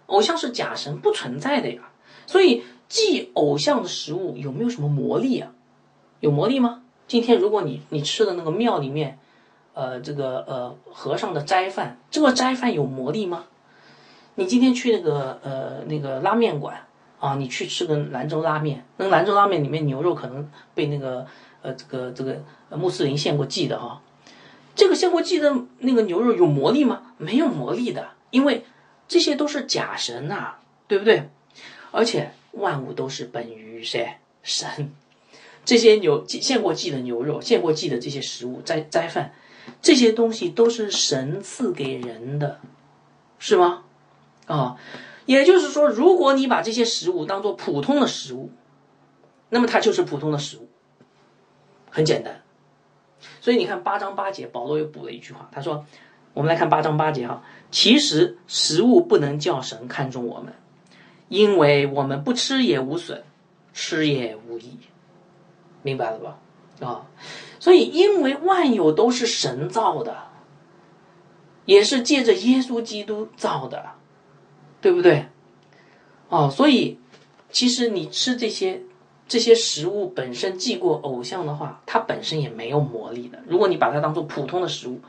S1: 偶像是假神，不存在的呀。所以祭偶像的食物有没有什么魔力啊？有魔力吗？今天如果你你吃的那个庙里面，呃，这个呃和尚的斋饭，这个斋饭有魔力吗？你今天去那个呃那个拉面馆啊，你去吃个兰州拉面，那兰州拉面里面牛肉可能被那个呃这个这个穆斯林献过祭的哈，这个献过祭的那个牛肉有魔力吗？没有魔力的，因为这些都是假神呐，对不对？而且万物都是本于谁？神。这些牛献过祭的牛肉，献过祭的这些食物斋斋饭，这些东西都是神赐给人的，是吗？啊，也就是说，如果你把这些食物当做普通的食物，那么它就是普通的食物，很简单。所以你看八章八节，保罗又补了一句话，他说：“我们来看八章八节哈，其实食物不能叫神看中我们，因为我们不吃也无损，吃也无益。”明白了吧？啊，所以因为万有都是神造的，也是借着耶稣基督造的，对不对？哦，所以其实你吃这些这些食物本身祭过偶像的话，它本身也没有魔力的。如果你把它当做普通的食物，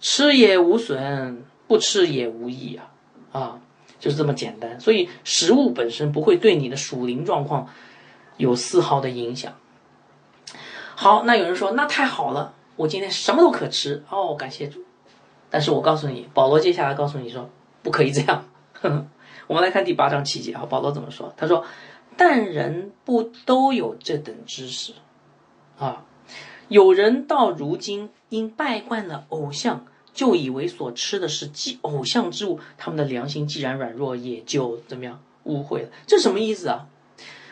S1: 吃也无损，不吃也无益啊！啊，就是这么简单。所以食物本身不会对你的属灵状况有丝毫的影响。好，那有人说那太好了，我今天什么都可吃哦，感谢主。但是我告诉你，保罗接下来告诉你说不可以这样。我们来看第八章七节啊，保罗怎么说？他说：“但人不都有这等知识啊？有人到如今因拜惯了偶像，就以为所吃的是祭偶像之物，他们的良心既然软弱，也就怎么样污秽了？这什么意思啊？”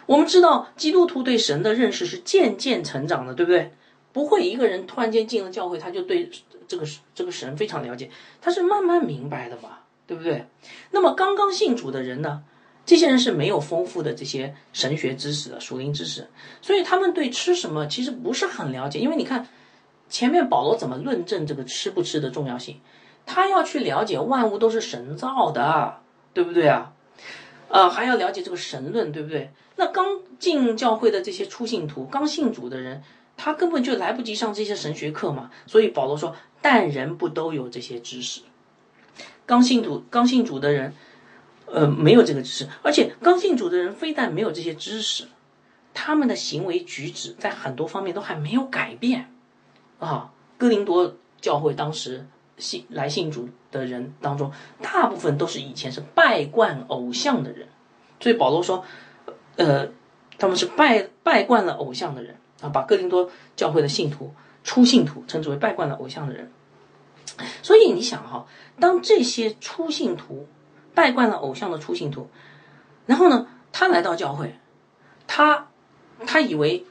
S1: 我们知道基督徒对神的认识是渐渐成长的，对不对？不会一个人突然间进了教会，他就对这个这个神非常了解，他是慢慢明白的嘛，对不对？那么刚刚信主的人呢？这些人是没有丰富的这些神学知识的属灵知识，所以他们对吃什么其实不是很了解。因为你看前面保罗怎么论证这个吃不吃的重要性，他要去了解万物都是神造的，对不对啊？呃，还要了解这个神论，对不对？那刚进教会的这些初信徒，刚信主的人，他根本就来不及上这些神学课嘛。所以保罗说：“但人不都有这些知识？刚信主、刚信主的人，呃，没有这个知识。而且刚信主的人非但没有这些知识，他们的行为举止在很多方面都还没有改变，啊，哥林多教会当时信来信主的人当中，大部分都是以前是拜惯偶像的人，所以保罗说，呃，他们是拜拜惯了偶像的人啊，把哥林多教会的信徒初信徒称之为拜惯了偶像的人。所以你想哈，当这些初信徒拜惯了偶像的初信徒，然后呢，他来到教会，他他以为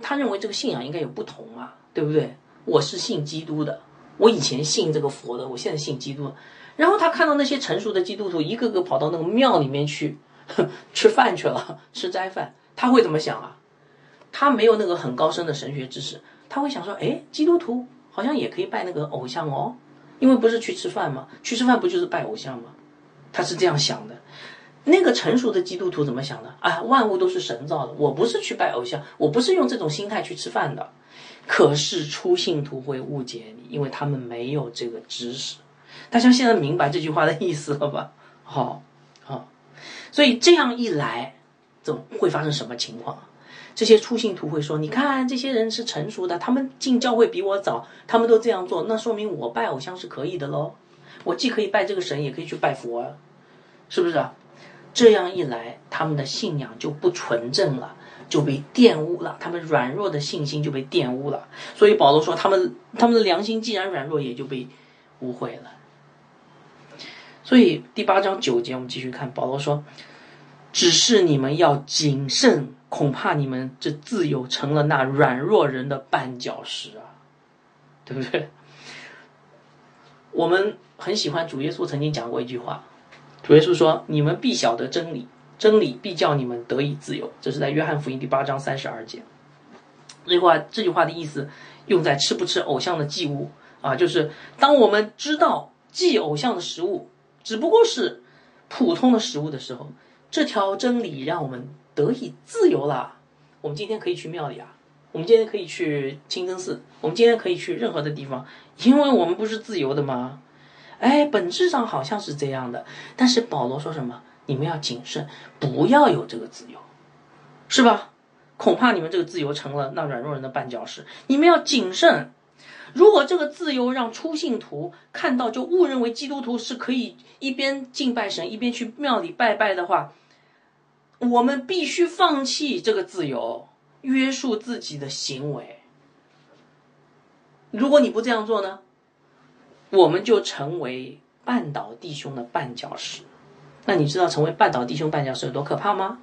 S1: 他认为这个信仰应该有不同啊，对不对？我是信基督的，我以前信这个佛的，我现在信基督。然后他看到那些成熟的基督徒一个个跑到那个庙里面去吃饭去了，吃斋饭，他会怎么想啊？他没有那个很高深的神学知识，他会想说：哎，基督徒好像也可以拜那个偶像哦。因为不是去吃饭吗？去吃饭不就是拜偶像吗？他是这样想的。那个成熟的基督徒怎么想的？啊，万物都是神造的，我不是去拜偶像，我不是用这种心态去吃饭的。可是初信徒会误解你，因为他们没有这个知识。大家现在明白这句话的意思了吧？好，好，所以这样一来，怎会发生什么情况？这些初信徒会说：“你看，这些人是成熟的，他们进教会比我早，他们都这样做，那说明我拜偶像是可以的喽。我既可以拜这个神，也可以去拜佛，是不是啊？这样一来，他们的信仰就不纯正了，就被玷污了，他们软弱的信心就被玷污了。所以保罗说，他们他们的良心既然软弱，也就被污秽了。所以第八章九节，我们继续看，保罗说：只是你们要谨慎。”恐怕你们这自由成了那软弱人的绊脚石啊，对不对？我们很喜欢主耶稣曾经讲过一句话，主耶稣说：“你们必晓得真理，真理必叫你们得以自由。”这是在约翰福音第八章三十二节。这句话，这句话的意思用在吃不吃偶像的祭物啊，就是当我们知道祭偶像的食物只不过是普通的食物的时候，这条真理让我们。得以自由了，我们今天可以去庙里啊，我们今天可以去清真寺，我们今天可以去任何的地方，因为我们不是自由的吗？哎，本质上好像是这样的，但是保罗说什么？你们要谨慎，不要有这个自由，是吧？恐怕你们这个自由成了那软弱人的绊脚石。你们要谨慎，如果这个自由让初信徒看到，就误认为基督徒是可以一边敬拜神，一边去庙里拜拜的话。我们必须放弃这个自由，约束自己的行为。如果你不这样做呢，我们就成为绊倒弟兄的绊脚石。那你知道成为绊倒弟兄绊脚石有多可怕吗？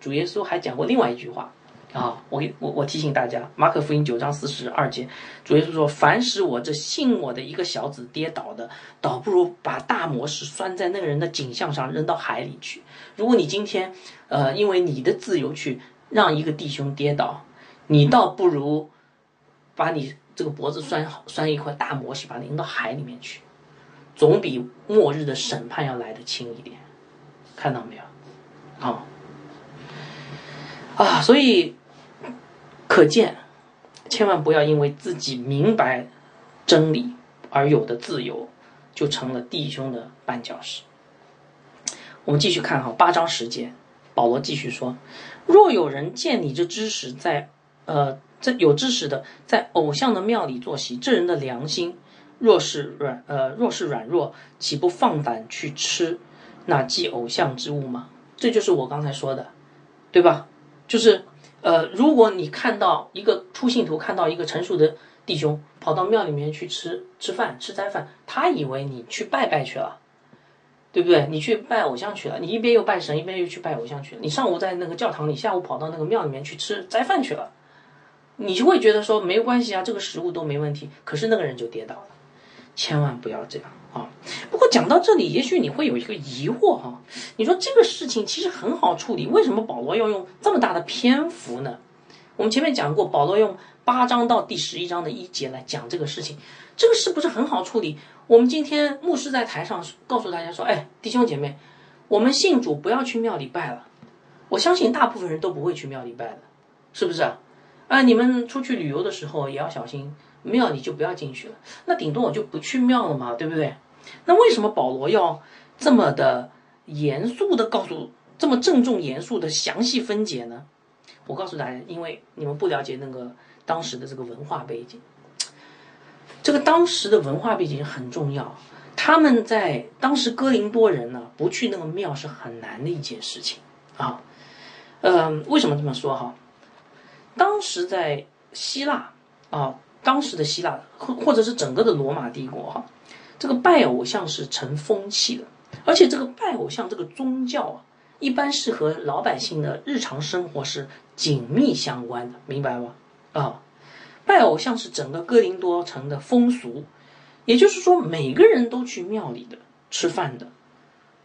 S1: 主耶稣还讲过另外一句话。啊，我给我我提醒大家，马可福音九章四十二节，主耶稣说：“凡使我这信我的一个小子跌倒的，倒不如把大磨石拴在那个人的颈项上，扔到海里去。”如果你今天，呃，因为你的自由去让一个弟兄跌倒，你倒不如把你这个脖子拴好，拴一块大磨石，把你扔到海里面去，总比末日的审判要来的轻一点。看到没有？好。啊，所以可见，千万不要因为自己明白真理而有的自由，就成了弟兄的绊脚石。我们继续看哈，八章十节，保罗继续说：若有人见你这知识在，呃，在有知识的在偶像的庙里坐席，这人的良心若是软，呃，若是软弱，岂不放胆去吃那祭偶像之物吗？这就是我刚才说的，对吧？就是，呃，如果你看到一个初信徒看到一个成熟的弟兄跑到庙里面去吃吃饭吃斋饭，他以为你去拜拜去了，对不对？你去拜偶像去了，你一边又拜神，一边又去拜偶像去了。你上午在那个教堂里，下午跑到那个庙里面去吃斋饭去了，你就会觉得说没关系啊，这个食物都没问题。可是那个人就跌倒了，千万不要这样。啊，不过讲到这里，也许你会有一个疑惑哈。你说这个事情其实很好处理，为什么保罗要用这么大的篇幅呢？我们前面讲过，保罗用八章到第十一章的一节来讲这个事情，这个是不是很好处理？我们今天牧师在台上告诉大家说：“哎，弟兄姐妹，我们信主不要去庙里拜了。”我相信大部分人都不会去庙里拜的，是不是啊？啊，你们出去旅游的时候也要小心。庙你就不要进去了，那顶多我就不去庙了嘛，对不对？那为什么保罗要这么的严肃的告诉，这么郑重严肃的详细分解呢？我告诉大家，因为你们不了解那个当时的这个文化背景。这个当时的文化背景很重要。他们在当时哥林多人呢，不去那个庙是很难的一件事情啊。嗯，为什么这么说哈？当时在希腊啊，当时的希腊或或者是整个的罗马帝国哈，这个拜偶像是成风气的，而且这个拜偶像这个宗教啊，一般是和老百姓的日常生活是紧密相关的，明白吗？啊，拜偶像是整个哥林多城的风俗。也就是说，每个人都去庙里的吃饭的，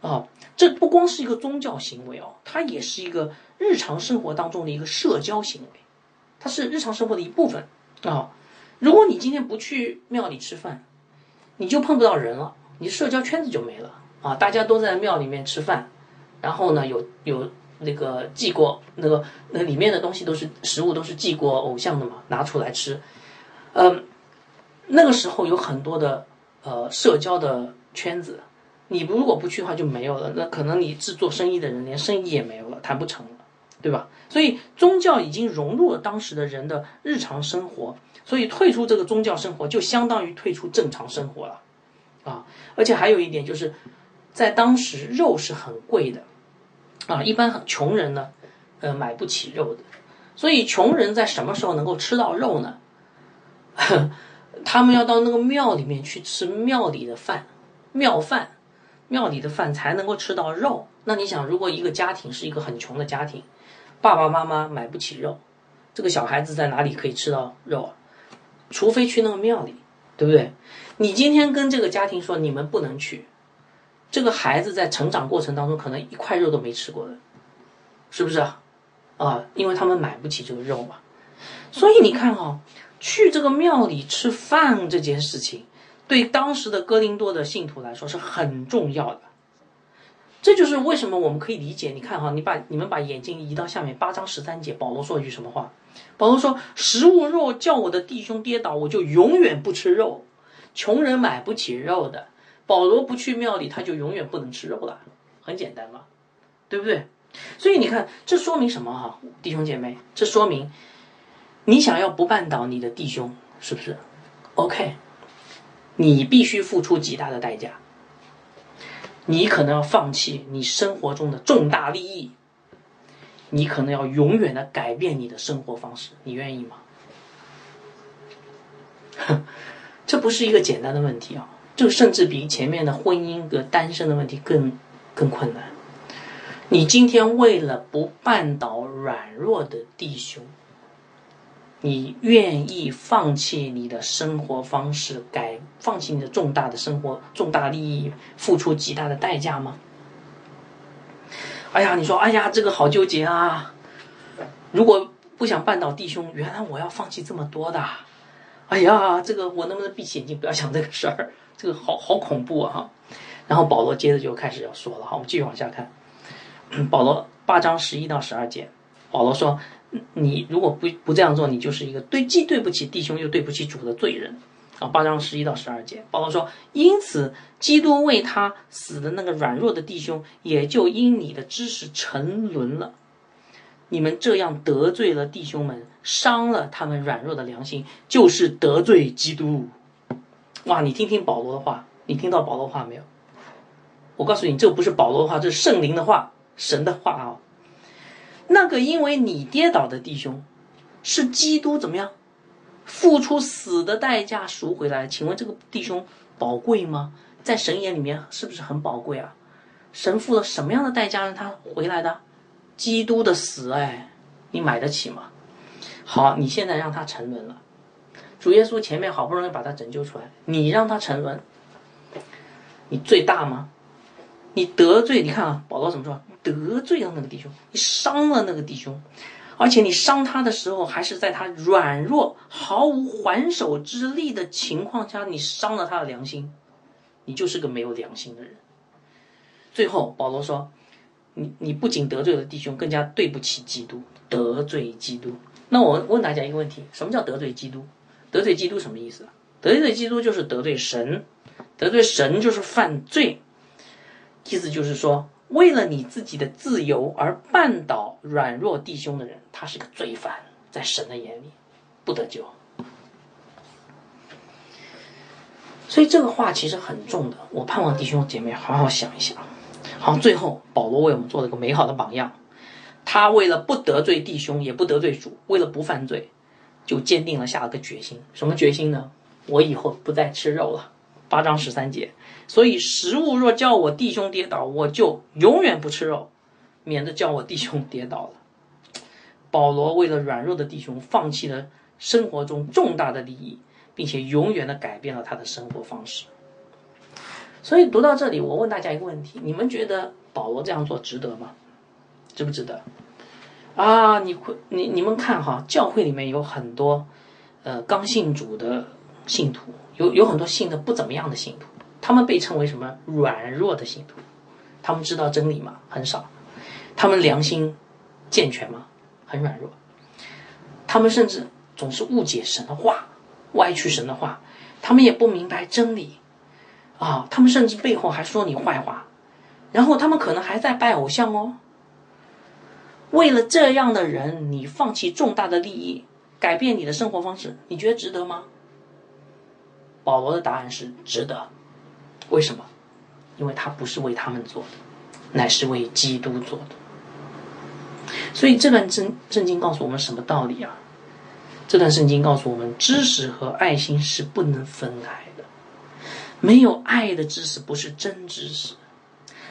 S1: 啊，这不光是一个宗教行为哦，它也是一个日常生活当中的一个社交行为，它是日常生活的一部分啊。如果你今天不去庙里吃饭，你就碰不到人了，你社交圈子就没了啊。大家都在庙里面吃饭，然后呢，有有那个祭过那个那里面的东西都是食物，都是祭过偶像的嘛，拿出来吃，嗯。那个时候有很多的呃社交的圈子，你不如果不去的话就没有了。那可能你制作生意的人，连生意也没有了，谈不成了，对吧？所以宗教已经融入了当时的人的日常生活，所以退出这个宗教生活就相当于退出正常生活了，啊！而且还有一点就是，在当时肉是很贵的，啊，一般穷人呢，呃，买不起肉的，所以穷人在什么时候能够吃到肉呢？他们要到那个庙里面去吃庙里的饭，庙饭，庙里的饭才能够吃到肉。那你想，如果一个家庭是一个很穷的家庭，爸爸妈妈买不起肉，这个小孩子在哪里可以吃到肉啊？除非去那个庙里，对不对？你今天跟这个家庭说你们不能去，这个孩子在成长过程当中可能一块肉都没吃过的，是不是啊？啊，因为他们买不起这个肉嘛。所以你看哈。去这个庙里吃饭这件事情，对当时的哥林多的信徒来说是很重要的。这就是为什么我们可以理解。你看哈，你把你们把眼睛移到下面八章十三节，保罗说一句什么话？保罗说：“食物若叫我的弟兄跌倒，我就永远不吃肉。穷人买不起肉的，保罗不去庙里，他就永远不能吃肉了。很简单嘛，对不对？所以你看，这说明什么哈，弟兄姐妹？这说明。”你想要不绊倒你的弟兄，是不是？OK，你必须付出极大的代价。你可能要放弃你生活中的重大利益，你可能要永远的改变你的生活方式。你愿意吗？这不是一个简单的问题啊，这甚至比前面的婚姻和单身的问题更更困难。你今天为了不绊倒软弱的弟兄。你愿意放弃你的生活方式，改放弃你的重大的生活、重大利益，付出极大的代价吗？哎呀，你说，哎呀，这个好纠结啊！如果不想绊倒弟兄，原来我要放弃这么多的。哎呀，这个我能不能闭起眼睛，不要想这个事儿？这个好好恐怖啊！哈。然后保罗接着就开始要说了，好，我们继续往下看。保罗八章十一到十二节，保罗说。你如果不不这样做，你就是一个对既对不起弟兄又对不起主的罪人啊！八章十一到十二节，保罗说：“因此，基督为他死的那个软弱的弟兄，也就因你的知识沉沦了。你们这样得罪了弟兄们，伤了他们软弱的良心，就是得罪基督。”哇！你听听保罗的话，你听到保罗话没有？我告诉你，这不是保罗的话，这是圣灵的话，神的话啊！那个因为你跌倒的弟兄，是基督怎么样，付出死的代价赎回来？请问这个弟兄宝贵吗？在神眼里面是不是很宝贵啊？神付了什么样的代价让他回来的？基督的死，哎，你买得起吗？好，你现在让他沉沦了。主耶稣前面好不容易把他拯救出来，你让他沉沦，你罪大吗？你得罪，你看啊，保罗怎么说？得罪了那个弟兄，你伤了那个弟兄，而且你伤他的时候，还是在他软弱、毫无还手之力的情况下，你伤了他的良心，你就是个没有良心的人。最后，保罗说：“你你不仅得罪了弟兄，更加对不起基督，得罪基督。”那我问大家一个问题：什么叫得罪基督？得罪基督什么意思？得罪基督就是得罪神，得罪神就是犯罪。意思就是说，为了你自己的自由而绊倒软弱弟兄的人，他是个罪犯，在神的眼里不得救。所以这个话其实很重的，我盼望弟兄姐妹好好想一想。好，最后保罗为我们做了个美好的榜样，他为了不得罪弟兄，也不得罪主，为了不犯罪，就坚定了下了个决心。什么决心呢？我以后不再吃肉了。八章十三节。所以食物若叫我弟兄跌倒，我就永远不吃肉，免得叫我弟兄跌倒了。保罗为了软弱的弟兄，放弃了生活中重大的利益。并且永远的改变了他的生活方式。所以读到这里，我问大家一个问题：你们觉得保罗这样做值得吗？值不值得？啊，你会你你们看哈，教会里面有很多呃刚信主的信徒，有有很多信的不怎么样的信徒，他们被称为什么软弱的信徒？他们知道真理吗？很少。他们良心健全吗？很软弱。他们甚至总是误解神的话。歪曲神的话，他们也不明白真理，啊，他们甚至背后还说你坏话，然后他们可能还在拜偶像哦。为了这样的人，你放弃重大的利益，改变你的生活方式，你觉得值得吗？保罗的答案是值得。为什么？因为他不是为他们做的，乃是为基督做的。所以这段圣圣经告诉我们什么道理啊？这段圣经告诉我们，知识和爱心是不能分开的。没有爱的知识不是真知识。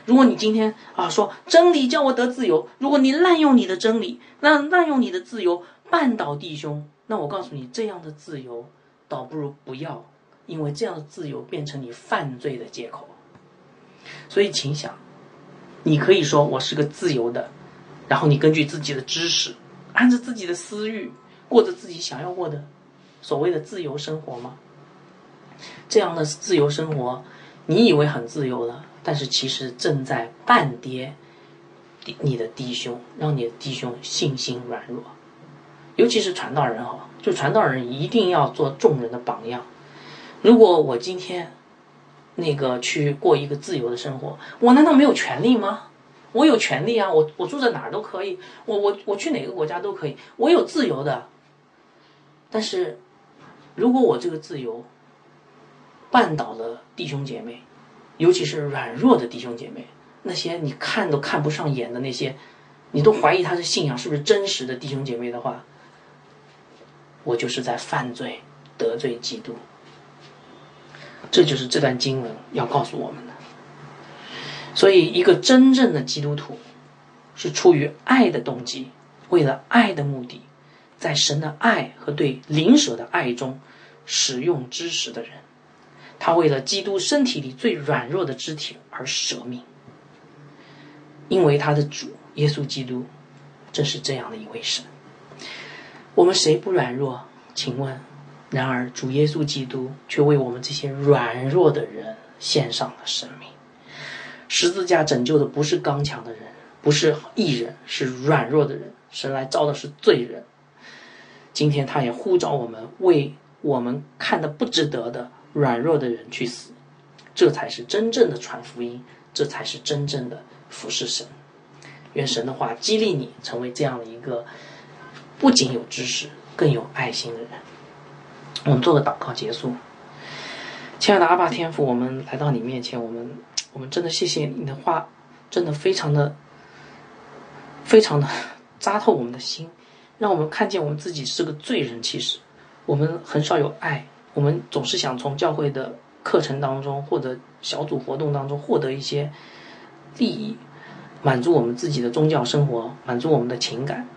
S1: 如果你今天啊说真理叫我得自由，如果你滥用你的真理，那滥用你的自由绊倒弟兄，那我告诉你，这样的自由倒不如不要，因为这样的自由变成你犯罪的借口。所以，请想，你可以说我是个自由的，然后你根据自己的知识，按照自己的私欲。过着自己想要过的所谓的自由生活吗？这样的自由生活，你以为很自由了，但是其实正在绊跌你的弟兄，让你的弟兄信心软弱。尤其是传道人哈，就传道人一定要做众人的榜样。如果我今天那个去过一个自由的生活，我难道没有权利吗？我有权利啊，我我住在哪儿都可以，我我我去哪个国家都可以，我有自由的。但是，如果我这个自由绊倒了弟兄姐妹，尤其是软弱的弟兄姐妹，那些你看都看不上眼的那些，你都怀疑他的信仰是不是真实的弟兄姐妹的话，我就是在犯罪得罪基督。这就是这段经文要告诉我们的。所以，一个真正的基督徒是出于爱的动机，为了爱的目的。在神的爱和对灵舍的爱中，使用知识的人，他为了基督身体里最软弱的肢体而舍命，因为他的主耶稣基督正是这样的一位神。我们谁不软弱？请问，然而主耶稣基督却为我们这些软弱的人献上了生命。十字架拯救的不是刚强的人，不是义人，是软弱的人。神来招的是罪人。今天他也呼召我们为我们看的不值得的软弱的人去死，这才是真正的传福音，这才是真正的服侍神。愿神的话激励你成为这样的一个不仅有知识更有爱心的人。我们做个祷告结束。亲爱的阿爸天父，我们来到你面前，我们 我们真的谢谢你的话，真的非常的非常的 扎透我们的心。让我们看见我们自己是个罪人。其实，我们很少有爱。我们总是想从教会的课程当中或者小组活动当中获得一些利益，满足我们自己的宗教生活，满足我们的情感，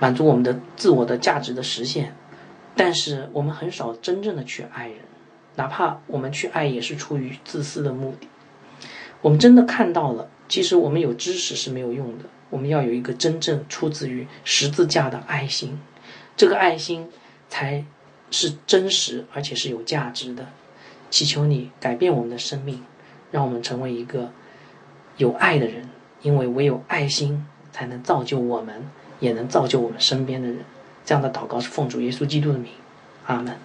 S1: 满足我们的自我的价值的实现。但是，我们很少真正的去爱人，哪怕我们去爱，也是出于自私的目的。我们真的看到了，其实我们有知识是没有用的。我们要有一个真正出自于十字架的爱心，这个爱心才是真实而且是有价值的。祈求你改变我们的生命，让我们成为一个有爱的人，因为唯有爱心才能造就我们，也能造就我们身边的人。这样的祷告是奉主耶稣基督的名，阿门。